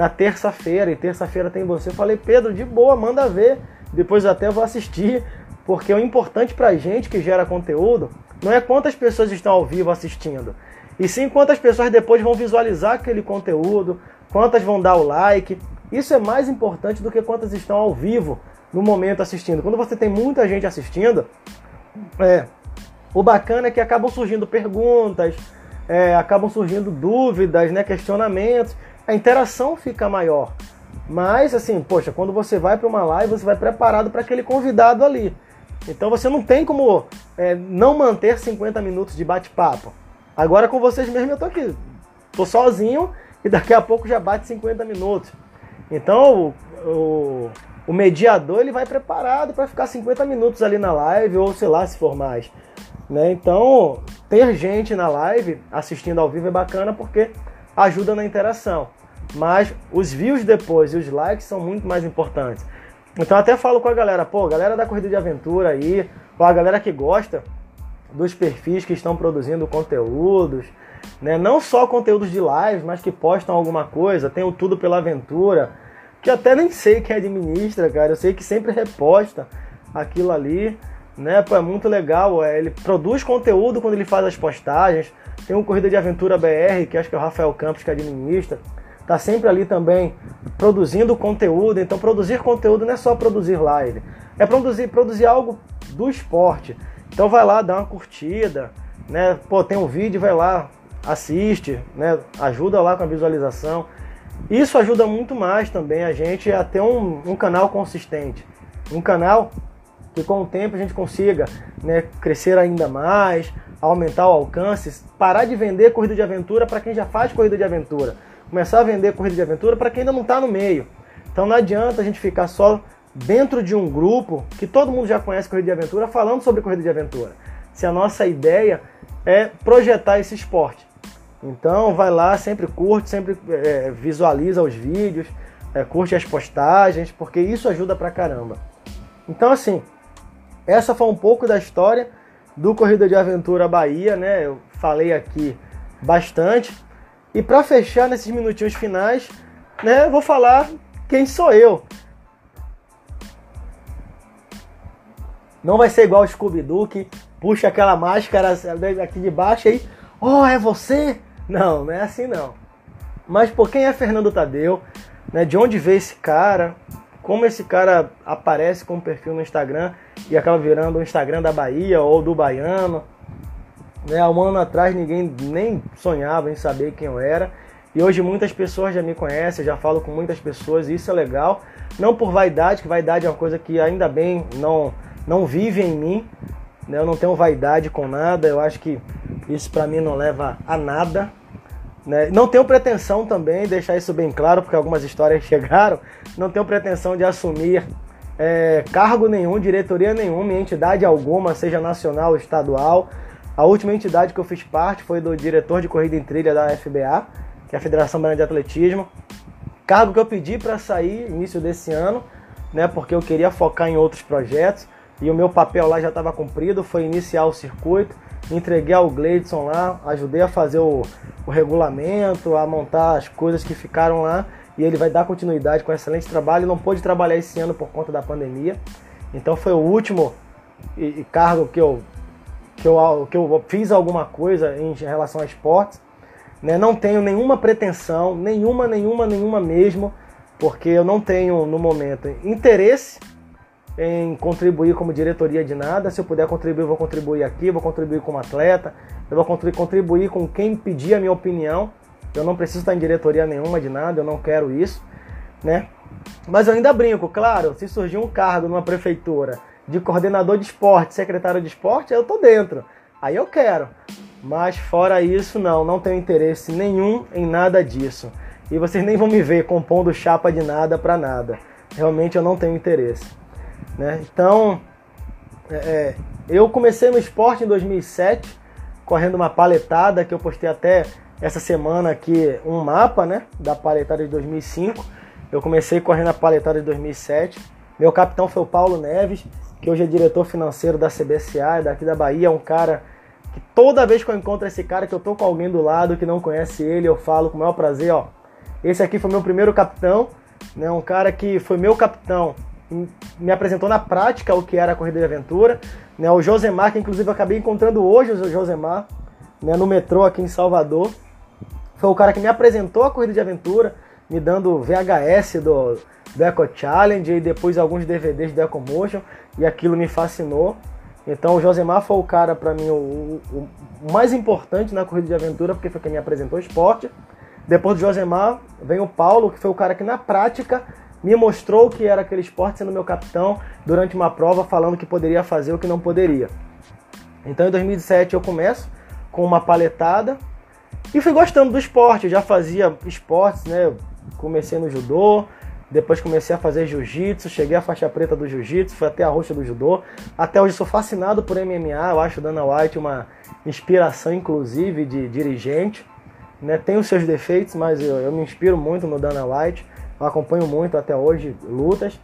na terça-feira, e terça-feira tem você. Eu falei, Pedro, de boa, manda ver. Depois eu até vou assistir, porque o importante pra gente que gera conteúdo não é quantas pessoas estão ao vivo assistindo, e sim quantas pessoas depois vão visualizar aquele conteúdo, quantas vão dar o like. Isso é mais importante do que quantas estão ao vivo no momento assistindo. Quando você tem muita gente assistindo, é, o bacana é que acabam surgindo perguntas, é, acabam surgindo dúvidas, né, questionamentos, a interação fica maior. Mas assim, poxa, quando você vai para uma live, você vai preparado para aquele convidado ali. Então você não tem como é, não manter 50 minutos de bate-papo. Agora com vocês mesmo eu tô aqui, tô sozinho e daqui a pouco já bate 50 minutos. Então o, o, o mediador ele vai preparado para ficar 50 minutos ali na live ou sei lá se for mais. Né? Então ter gente na live assistindo ao vivo é bacana porque ajuda na interação. Mas os views depois e os likes são muito mais importantes. Então até falo com a galera, pô, galera da corrida de aventura aí, ou a galera que gosta dos perfis que estão produzindo conteúdos, né? Não só conteúdos de live, mas que postam alguma coisa, tem o Tudo pela Aventura, que até nem sei quem administra, cara. Eu sei que sempre reposta aquilo ali, né? Pô, é muito legal. É, ele produz conteúdo quando ele faz as postagens. Tem o Corrida de Aventura BR, que acho que é o Rafael Campos que administra está sempre ali também produzindo conteúdo. Então, produzir conteúdo não é só produzir live, é produzir, produzir algo do esporte. Então, vai lá, dá uma curtida, né? Pô, tem um vídeo, vai lá, assiste, né? Ajuda lá com a visualização. Isso ajuda muito mais também a gente a ter um, um canal consistente, um canal que com o tempo a gente consiga né, crescer ainda mais, aumentar o alcance, parar de vender corrida de aventura para quem já faz corrida de aventura começar a vender corrida de aventura para quem ainda não está no meio. Então não adianta a gente ficar só dentro de um grupo que todo mundo já conhece corrida de aventura, falando sobre corrida de aventura. Se a nossa ideia é projetar esse esporte. Então vai lá, sempre curte, sempre é, visualiza os vídeos, é, curte as postagens, porque isso ajuda pra caramba. Então assim, essa foi um pouco da história do Corrida de Aventura Bahia, né? Eu falei aqui bastante. E para fechar nesses minutinhos finais, né, vou falar quem sou eu. Não vai ser igual o Scooby-Doo que puxa aquela máscara aqui de baixo aí. Oh, é você? Não, não é assim não. Mas por quem é Fernando Tadeu? Né, de onde veio esse cara? Como esse cara aparece com um perfil no Instagram e acaba virando o Instagram da Bahia ou do Baiano? Né, há um ano atrás ninguém nem sonhava em saber quem eu era. E hoje muitas pessoas já me conhecem, já falo com muitas pessoas, e isso é legal. Não por vaidade, que vaidade é uma coisa que ainda bem não não vive em mim. Né? Eu não tenho vaidade com nada. Eu acho que isso para mim não leva a nada. Né? Não tenho pretensão também, deixar isso bem claro, porque algumas histórias *laughs* chegaram. Não tenho pretensão de assumir é, cargo nenhum, diretoria nenhuma, entidade alguma, seja nacional ou estadual. A última entidade que eu fiz parte foi do diretor de corrida em trilha da FBA, que é a Federação Baiana de Atletismo. Cargo que eu pedi para sair início desse ano, né, porque eu queria focar em outros projetos e o meu papel lá já estava cumprido, foi iniciar o circuito, entreguei ao Gleidson lá, ajudei a fazer o, o, regulamento, a montar as coisas que ficaram lá e ele vai dar continuidade com excelente trabalho. Não pôde trabalhar esse ano por conta da pandemia, então foi o último cargo que eu, que, eu, que eu fiz alguma coisa em relação a esportes. Né? Não tenho nenhuma pretensão, nenhuma, nenhuma, nenhuma mesmo, porque eu não tenho no momento interesse em contribuir como diretoria de nada. Se eu puder contribuir, vou contribuir aqui, vou contribuir como atleta, eu vou contribuir com quem pedir a minha opinião. Eu não preciso estar em diretoria nenhuma de nada, eu não quero isso, né? Mas eu ainda brinco, claro, se surgir um cargo numa prefeitura de coordenador de esporte, secretário de esporte, eu tô dentro. Aí eu quero. Mas fora isso, não, não tenho interesse nenhum em nada disso. E vocês nem vão me ver compondo chapa de nada para nada. Realmente eu não tenho interesse. Né? Então, é, é, eu comecei no esporte em 2007, correndo uma paletada que eu postei até essa semana aqui um mapa né, da paletada de 2005. Eu comecei correndo a paletada de 2007. Meu capitão foi o Paulo Neves, que hoje é diretor financeiro da CBCA, daqui da Bahia, é um cara que toda vez que eu encontro esse cara, que eu tô com alguém do lado que não conhece ele, eu falo com o maior prazer, ó. Esse aqui foi meu primeiro capitão, né? Um cara que foi meu capitão me apresentou na prática o que era a corrida de aventura. Né, o Josemar, que inclusive eu acabei encontrando hoje o Josemar, né, no metrô aqui em Salvador. Foi o cara que me apresentou a corrida de aventura, me dando VHS do, do Eco Challenge e depois alguns DVDs do Ecomotion, e aquilo me fascinou. Então o Josemar foi o cara para mim o, o, o, mais importante na corrida de aventura, porque foi quem me apresentou o esporte. Depois do Josemar vem o Paulo, que foi o cara que na prática me mostrou que era aquele esporte sendo meu capitão durante uma prova falando que poderia fazer o que não poderia. Então em 2007 eu começo com uma paletada e fui gostando do esporte, eu já fazia esportes, né? Comecei no judô, depois comecei a fazer jiu-jitsu, cheguei à faixa preta do jiu-jitsu, fui até a roxa do judô. Até hoje sou fascinado por MMA, eu acho Dana White uma inspiração inclusive de dirigente. Né? Tem os seus defeitos, mas eu, eu me inspiro muito no Dana White. Eu acompanho muito até hoje lutas,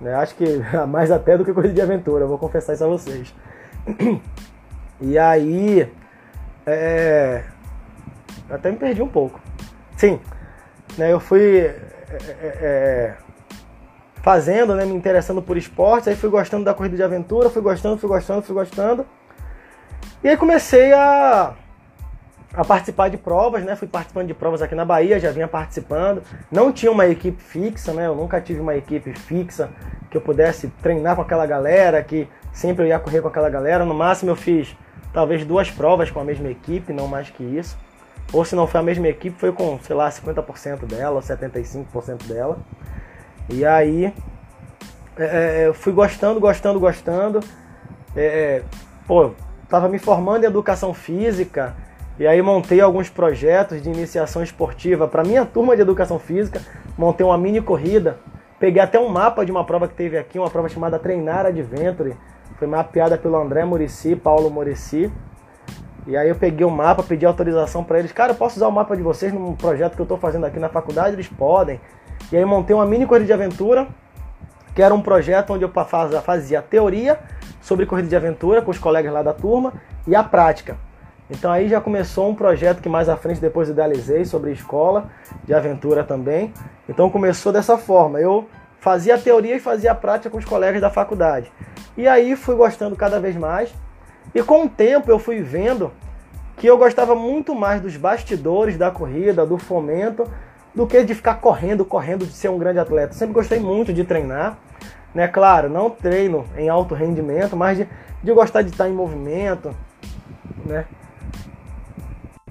né? acho que *laughs* mais até do que coisa de aventura, vou confessar isso a vocês. E aí, é... até me perdi um pouco. Sim, né? eu fui é, é, é, fazendo, né? me interessando por esportes, aí fui gostando da corrida de aventura, fui gostando, fui gostando, fui gostando. E aí comecei a a participar de provas, né? Fui participando de provas aqui na Bahia, já vinha participando. Não tinha uma equipe fixa, né? Eu nunca tive uma equipe fixa que eu pudesse treinar com aquela galera, que sempre eu ia correr com aquela galera. No máximo eu fiz talvez duas provas com a mesma equipe, não mais que isso. Ou se não foi a mesma equipe, foi com, sei lá, 50% dela, ou 75% dela. E aí é, é, eu fui gostando, gostando, gostando. É, pô, tava me formando em educação física e aí montei alguns projetos de iniciação esportiva para minha turma de educação física, montei uma mini corrida Peguei até um mapa de uma prova que teve aqui, uma prova chamada Treinar Adventure. Foi mapeada pelo André Murici, Paulo Murici. E aí eu peguei o um mapa, pedi autorização para eles. Cara, posso usar o mapa de vocês num projeto que eu estou fazendo aqui na faculdade? Eles podem. E aí montei uma mini corrida de aventura, que era um projeto onde eu fazia teoria sobre corrida de aventura com os colegas lá da turma e a prática. Então aí já começou um projeto que mais à frente depois idealizei sobre escola de aventura também. Então começou dessa forma. Eu fazia a teoria e fazia a prática com os colegas da faculdade. E aí fui gostando cada vez mais. E com o tempo eu fui vendo que eu gostava muito mais dos bastidores da corrida, do fomento, do que de ficar correndo, correndo, de ser um grande atleta. Sempre gostei muito de treinar. Né? Claro, não treino em alto rendimento, mas de, de gostar de estar em movimento, né?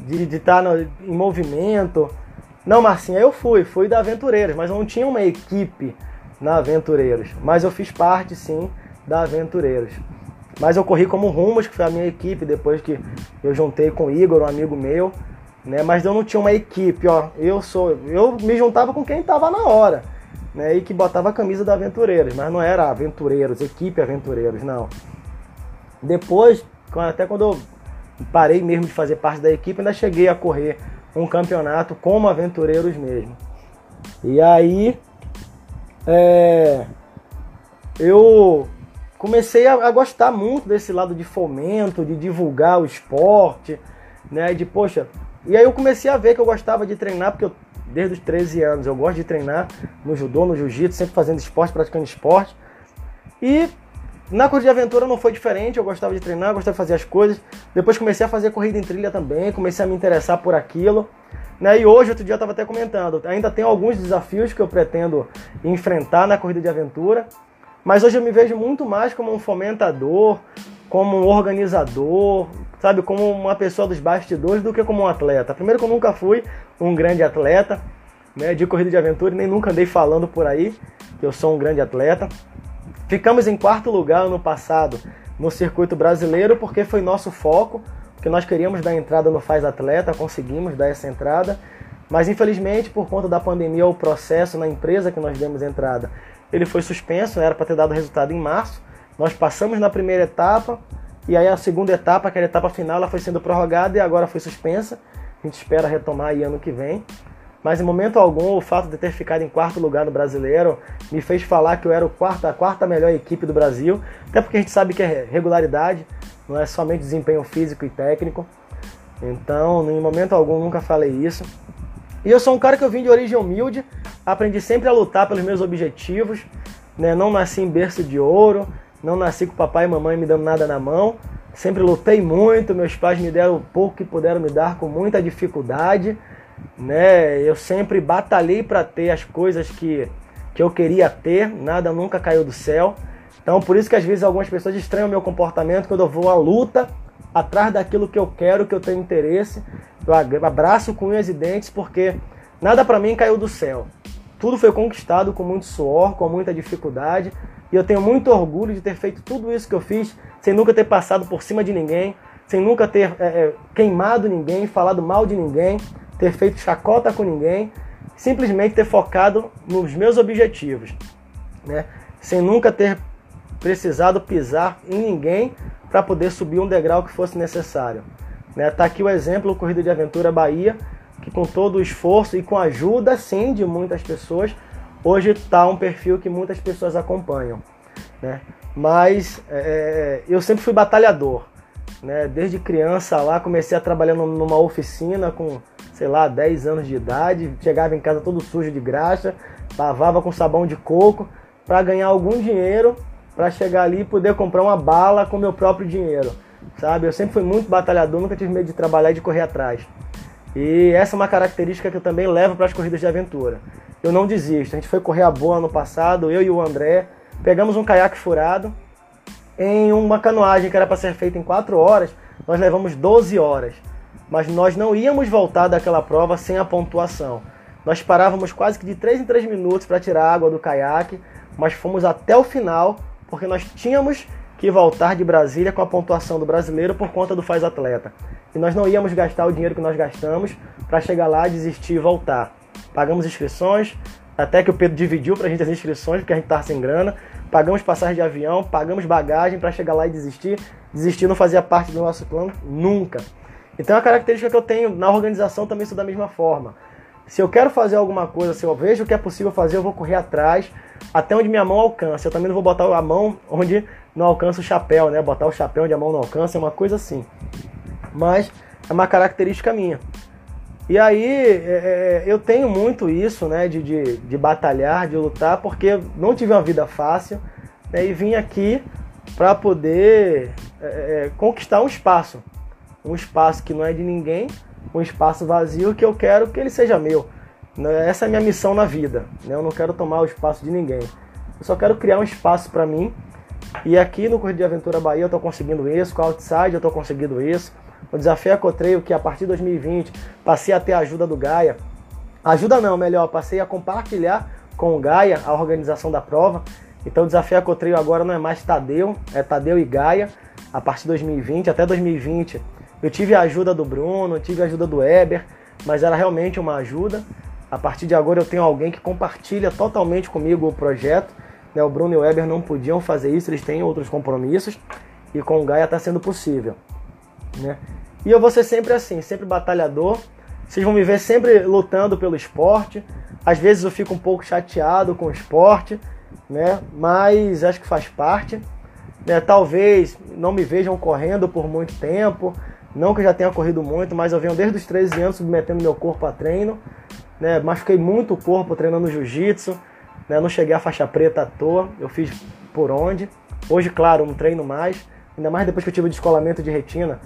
De, estar no, em movimento. Não, Marcinha, eu fui, fui da Aventureiros, mas não tinha uma equipe na Aventureiros. Mas eu fiz parte, sim, da Aventureiros. Mas eu corri como Rumos, que foi a minha equipe, depois que eu juntei com o Igor, um amigo meu, né? Mas eu não tinha uma equipe, ó. Eu sou, eu me juntava com quem estava na hora, né? E que botava a camisa da Aventureiros, mas não era Aventureiros, equipe Aventureiros, não. Depois, até quando eu parei mesmo de fazer parte da equipe, ainda cheguei a correr um campeonato como aventureiros mesmo. E aí é, eu comecei a, a, gostar muito desse lado de fomento, de divulgar o esporte, né? De poxa, e aí eu comecei a ver que eu gostava de treinar, porque eu, desde os 13 anos eu gosto de treinar no judô, no jiu-jitsu, sempre fazendo esporte, praticando esporte. E na corrida de aventura não foi diferente, eu gostava de treinar, gostava de fazer as coisas. Depois comecei a fazer corrida em trilha também, comecei a me interessar por aquilo. Né? E hoje, outro dia eu estava até comentando, ainda tem alguns desafios que eu pretendo enfrentar na corrida de aventura, mas hoje eu me vejo muito mais como um fomentador, como um organizador, sabe, como uma pessoa dos bastidores do que como um atleta. Primeiro que eu nunca fui um grande atleta né, de corrida de aventura, nem nunca andei falando por aí que eu sou um grande atleta. Ficamos em quarto lugar ano passado no circuito brasileiro porque foi nosso foco, porque nós queríamos dar entrada no Faz Atleta, conseguimos dar essa entrada, mas infelizmente por conta da pandemia o processo na empresa que nós demos entrada, ele foi suspenso, era para ter dado resultado em março. Nós passamos na primeira etapa e aí a segunda etapa, aquela etapa final, ela foi sendo prorrogada e agora foi suspensa. A gente espera retomar aí ano que vem mas em momento algum o fato de ter ficado em quarto lugar no brasileiro me fez falar que eu era o quarto, a quarta melhor equipe do Brasil, até porque a gente sabe que é regularidade, não é somente desempenho físico e técnico. Então, em momento algum nunca falei isso. E eu sou um cara que eu vim de origem humilde, aprendi sempre a lutar pelos meus objetivos, né? não nasci em berço de ouro, não nasci com papai e mamãe me dando nada na mão, sempre lutei muito, meus pais me deram o pouco que puderam me dar com muita dificuldade né? Eu sempre batalhei para ter as coisas que, que eu queria ter, nada nunca caiu do céu. Então, por isso que às vezes algumas pessoas estranham o meu comportamento quando eu vou à luta atrás daquilo que eu quero, que eu tenho interesse. Eu abraço com unhas e dentes porque nada para mim caiu do céu. Tudo foi conquistado com muito suor, com muita dificuldade. E eu tenho muito orgulho de ter feito tudo isso que eu fiz sem nunca ter passado por cima de ninguém, sem nunca ter é, é, queimado ninguém, falado mal de ninguém, ter feito chacota com ninguém, simplesmente ter focado nos meus objetivos, né? Sem nunca ter precisado pisar em ninguém para poder subir um degrau que fosse necessário. Né? Tá aqui o exemplo Corrida de Aventura Bahia, que com todo o esforço e com a ajuda sim de muitas pessoas, hoje está um perfil que muitas pessoas acompanham. Né? Mas é, eu sempre fui batalhador. Né? Desde criança lá comecei a trabalhar numa oficina com sei lá, 10 anos de idade, chegava em casa todo sujo de graxa, lavava com sabão de coco para ganhar algum dinheiro para chegar ali e poder comprar uma bala com meu próprio dinheiro, sabe? Eu sempre fui muito batalhador, nunca tive medo de trabalhar e de correr atrás. E essa é uma característica que eu também levo para as corridas de aventura. Eu não desisto. A gente foi correr a boa ano passado, eu e o André, pegamos um caiaque furado em uma canoagem que era para ser feita em 4 horas, nós levamos 12 horas mas nós não íamos voltar daquela prova sem a pontuação. Nós parávamos quase que de 3 em 3 minutos para tirar água do caiaque, mas fomos até o final porque nós tínhamos que voltar de Brasília com a pontuação do brasileiro por conta do Faz Atleta. E nós não íamos gastar o dinheiro que nós gastamos para chegar lá, desistir e voltar. Pagamos inscrições, Até que o Pedro dividiu pra gente as inscrições, porque a gente tava sem grana. Pagamos passagem de avião, pagamos bagagem para chegar lá e desistir. Desistir não fazia parte do nosso plano nunca. Então a característica que eu tenho na organização também sou da mesma forma. Se eu quero fazer alguma coisa, se eu vejo que é possível fazer, eu vou correr atrás até onde minha mão alcança. Eu também não vou botar a mão onde não alcança o chapéu, né? Botar o chapéu onde a mão não alcança é uma coisa assim. Mas é uma característica minha. E aí é, é, eu tenho muito isso, né, de, de, de, batalhar, de lutar, porque não tive uma vida fácil né, e vim aqui para poder é, é, conquistar um espaço. Um espaço que não é de ninguém, um espaço vazio que eu quero que ele seja meu. Né, essa é a minha missão na vida. Né? Eu não quero tomar o espaço de ninguém. Eu só quero criar um espaço para mim. E aqui no Corrida de Aventura Bahia eu estou conseguindo isso, com a Outside eu estou conseguindo isso o desafio Ecotreio, que a partir de 2020 passei a ter a ajuda do Gaia. Ajuda não, melhor, passei a compartilhar com o Gaia a organização da prova. Então o desafio Ecotreio agora não é mais Tadeu, é Tadeu e Gaia. A partir de 2020 até 2020 eu tive a ajuda do Bruno, tive a ajuda do Eber, mas era realmente uma ajuda. A partir de agora eu tenho alguém que compartilha totalmente comigo o projeto. Né? O Bruno e o Weber não podiam fazer isso, eles têm outros compromissos. E com o Gaia está sendo possível. Né? E eu vou ser sempre assim, sempre batalhador. Vocês vão me ver sempre lutando pelo esporte. Às vezes eu fico um pouco chateado com o esporte, né? Mas acho que faz parte. Né? Talvez não me vejam correndo por muito tempo. Não que eu já tenha corrido muito, mas eu venho desde os 13 anos submetendo meu corpo a treino. Né? Machuquei muito o corpo treinando jiu-jitsu. Né? Não cheguei à faixa preta à toa. Eu fiz por onde. Hoje, claro, não treino mais. Ainda mais depois que eu tive o descolamento de retina.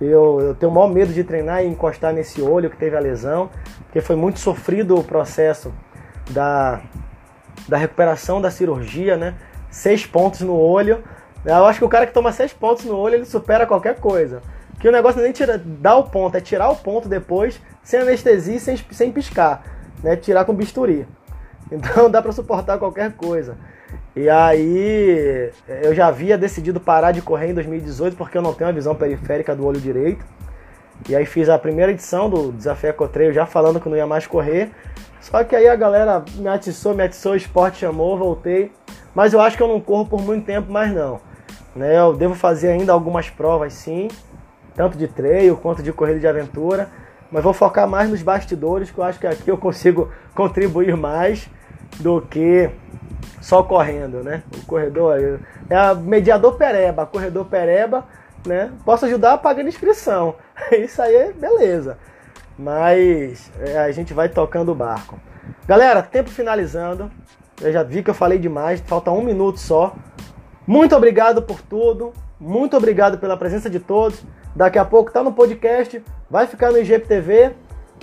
Eu, eu tenho o maior medo de treinar e encostar nesse olho que teve a lesão, porque foi muito sofrido o processo da, da recuperação da cirurgia, né? Seis pontos no olho. Eu acho que o cara que toma seis pontos no olho, ele supera qualquer coisa. Que o negócio é nem tira, dar o ponto, é tirar o ponto depois, sem anestesia e sem, sem piscar. Né? Tirar com bisturi. *laughs* Então dá para suportar qualquer coisa. E aí eu já havia decidido parar de correr em 2018 porque eu não tenho a visão periférica do olho direito. E aí fiz a primeira edição do Desafio Ecotreio já falando que não ia mais correr. Só que aí a galera me atiçou, me atiçou, o esporte chamou, voltei. Mas eu acho que eu não corro por muito tempo mais não. Né? Eu devo fazer ainda algumas provas sim, tanto de treino quanto de corrida de aventura. Mas vou focar mais nos bastidores, que eu acho que aqui eu consigo *laughs* contribuir mais do que só correndo, né? O corredor é a mediador pereba, corredor pereba, né? Posso ajudar pagando inscrição. *laughs* Isso aí é beleza. Mas é, a gente vai tocando o barco. Galera, tempo finalizando. Eu já vi que eu falei demais, falta um minuto só. Muito obrigado por tudo. Muito obrigado pela presença de todos. Daqui a pouco tá no podcast, vai ficar no IGPTV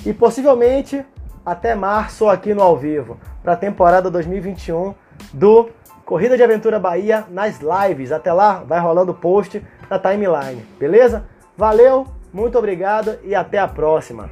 e possivelmente até março aqui no ao vivo para a temporada 2021 do Corrida de Aventura Bahia nas lives. Até lá, vai rolando o post na timeline, beleza? Valeu, muito obrigado e até a próxima.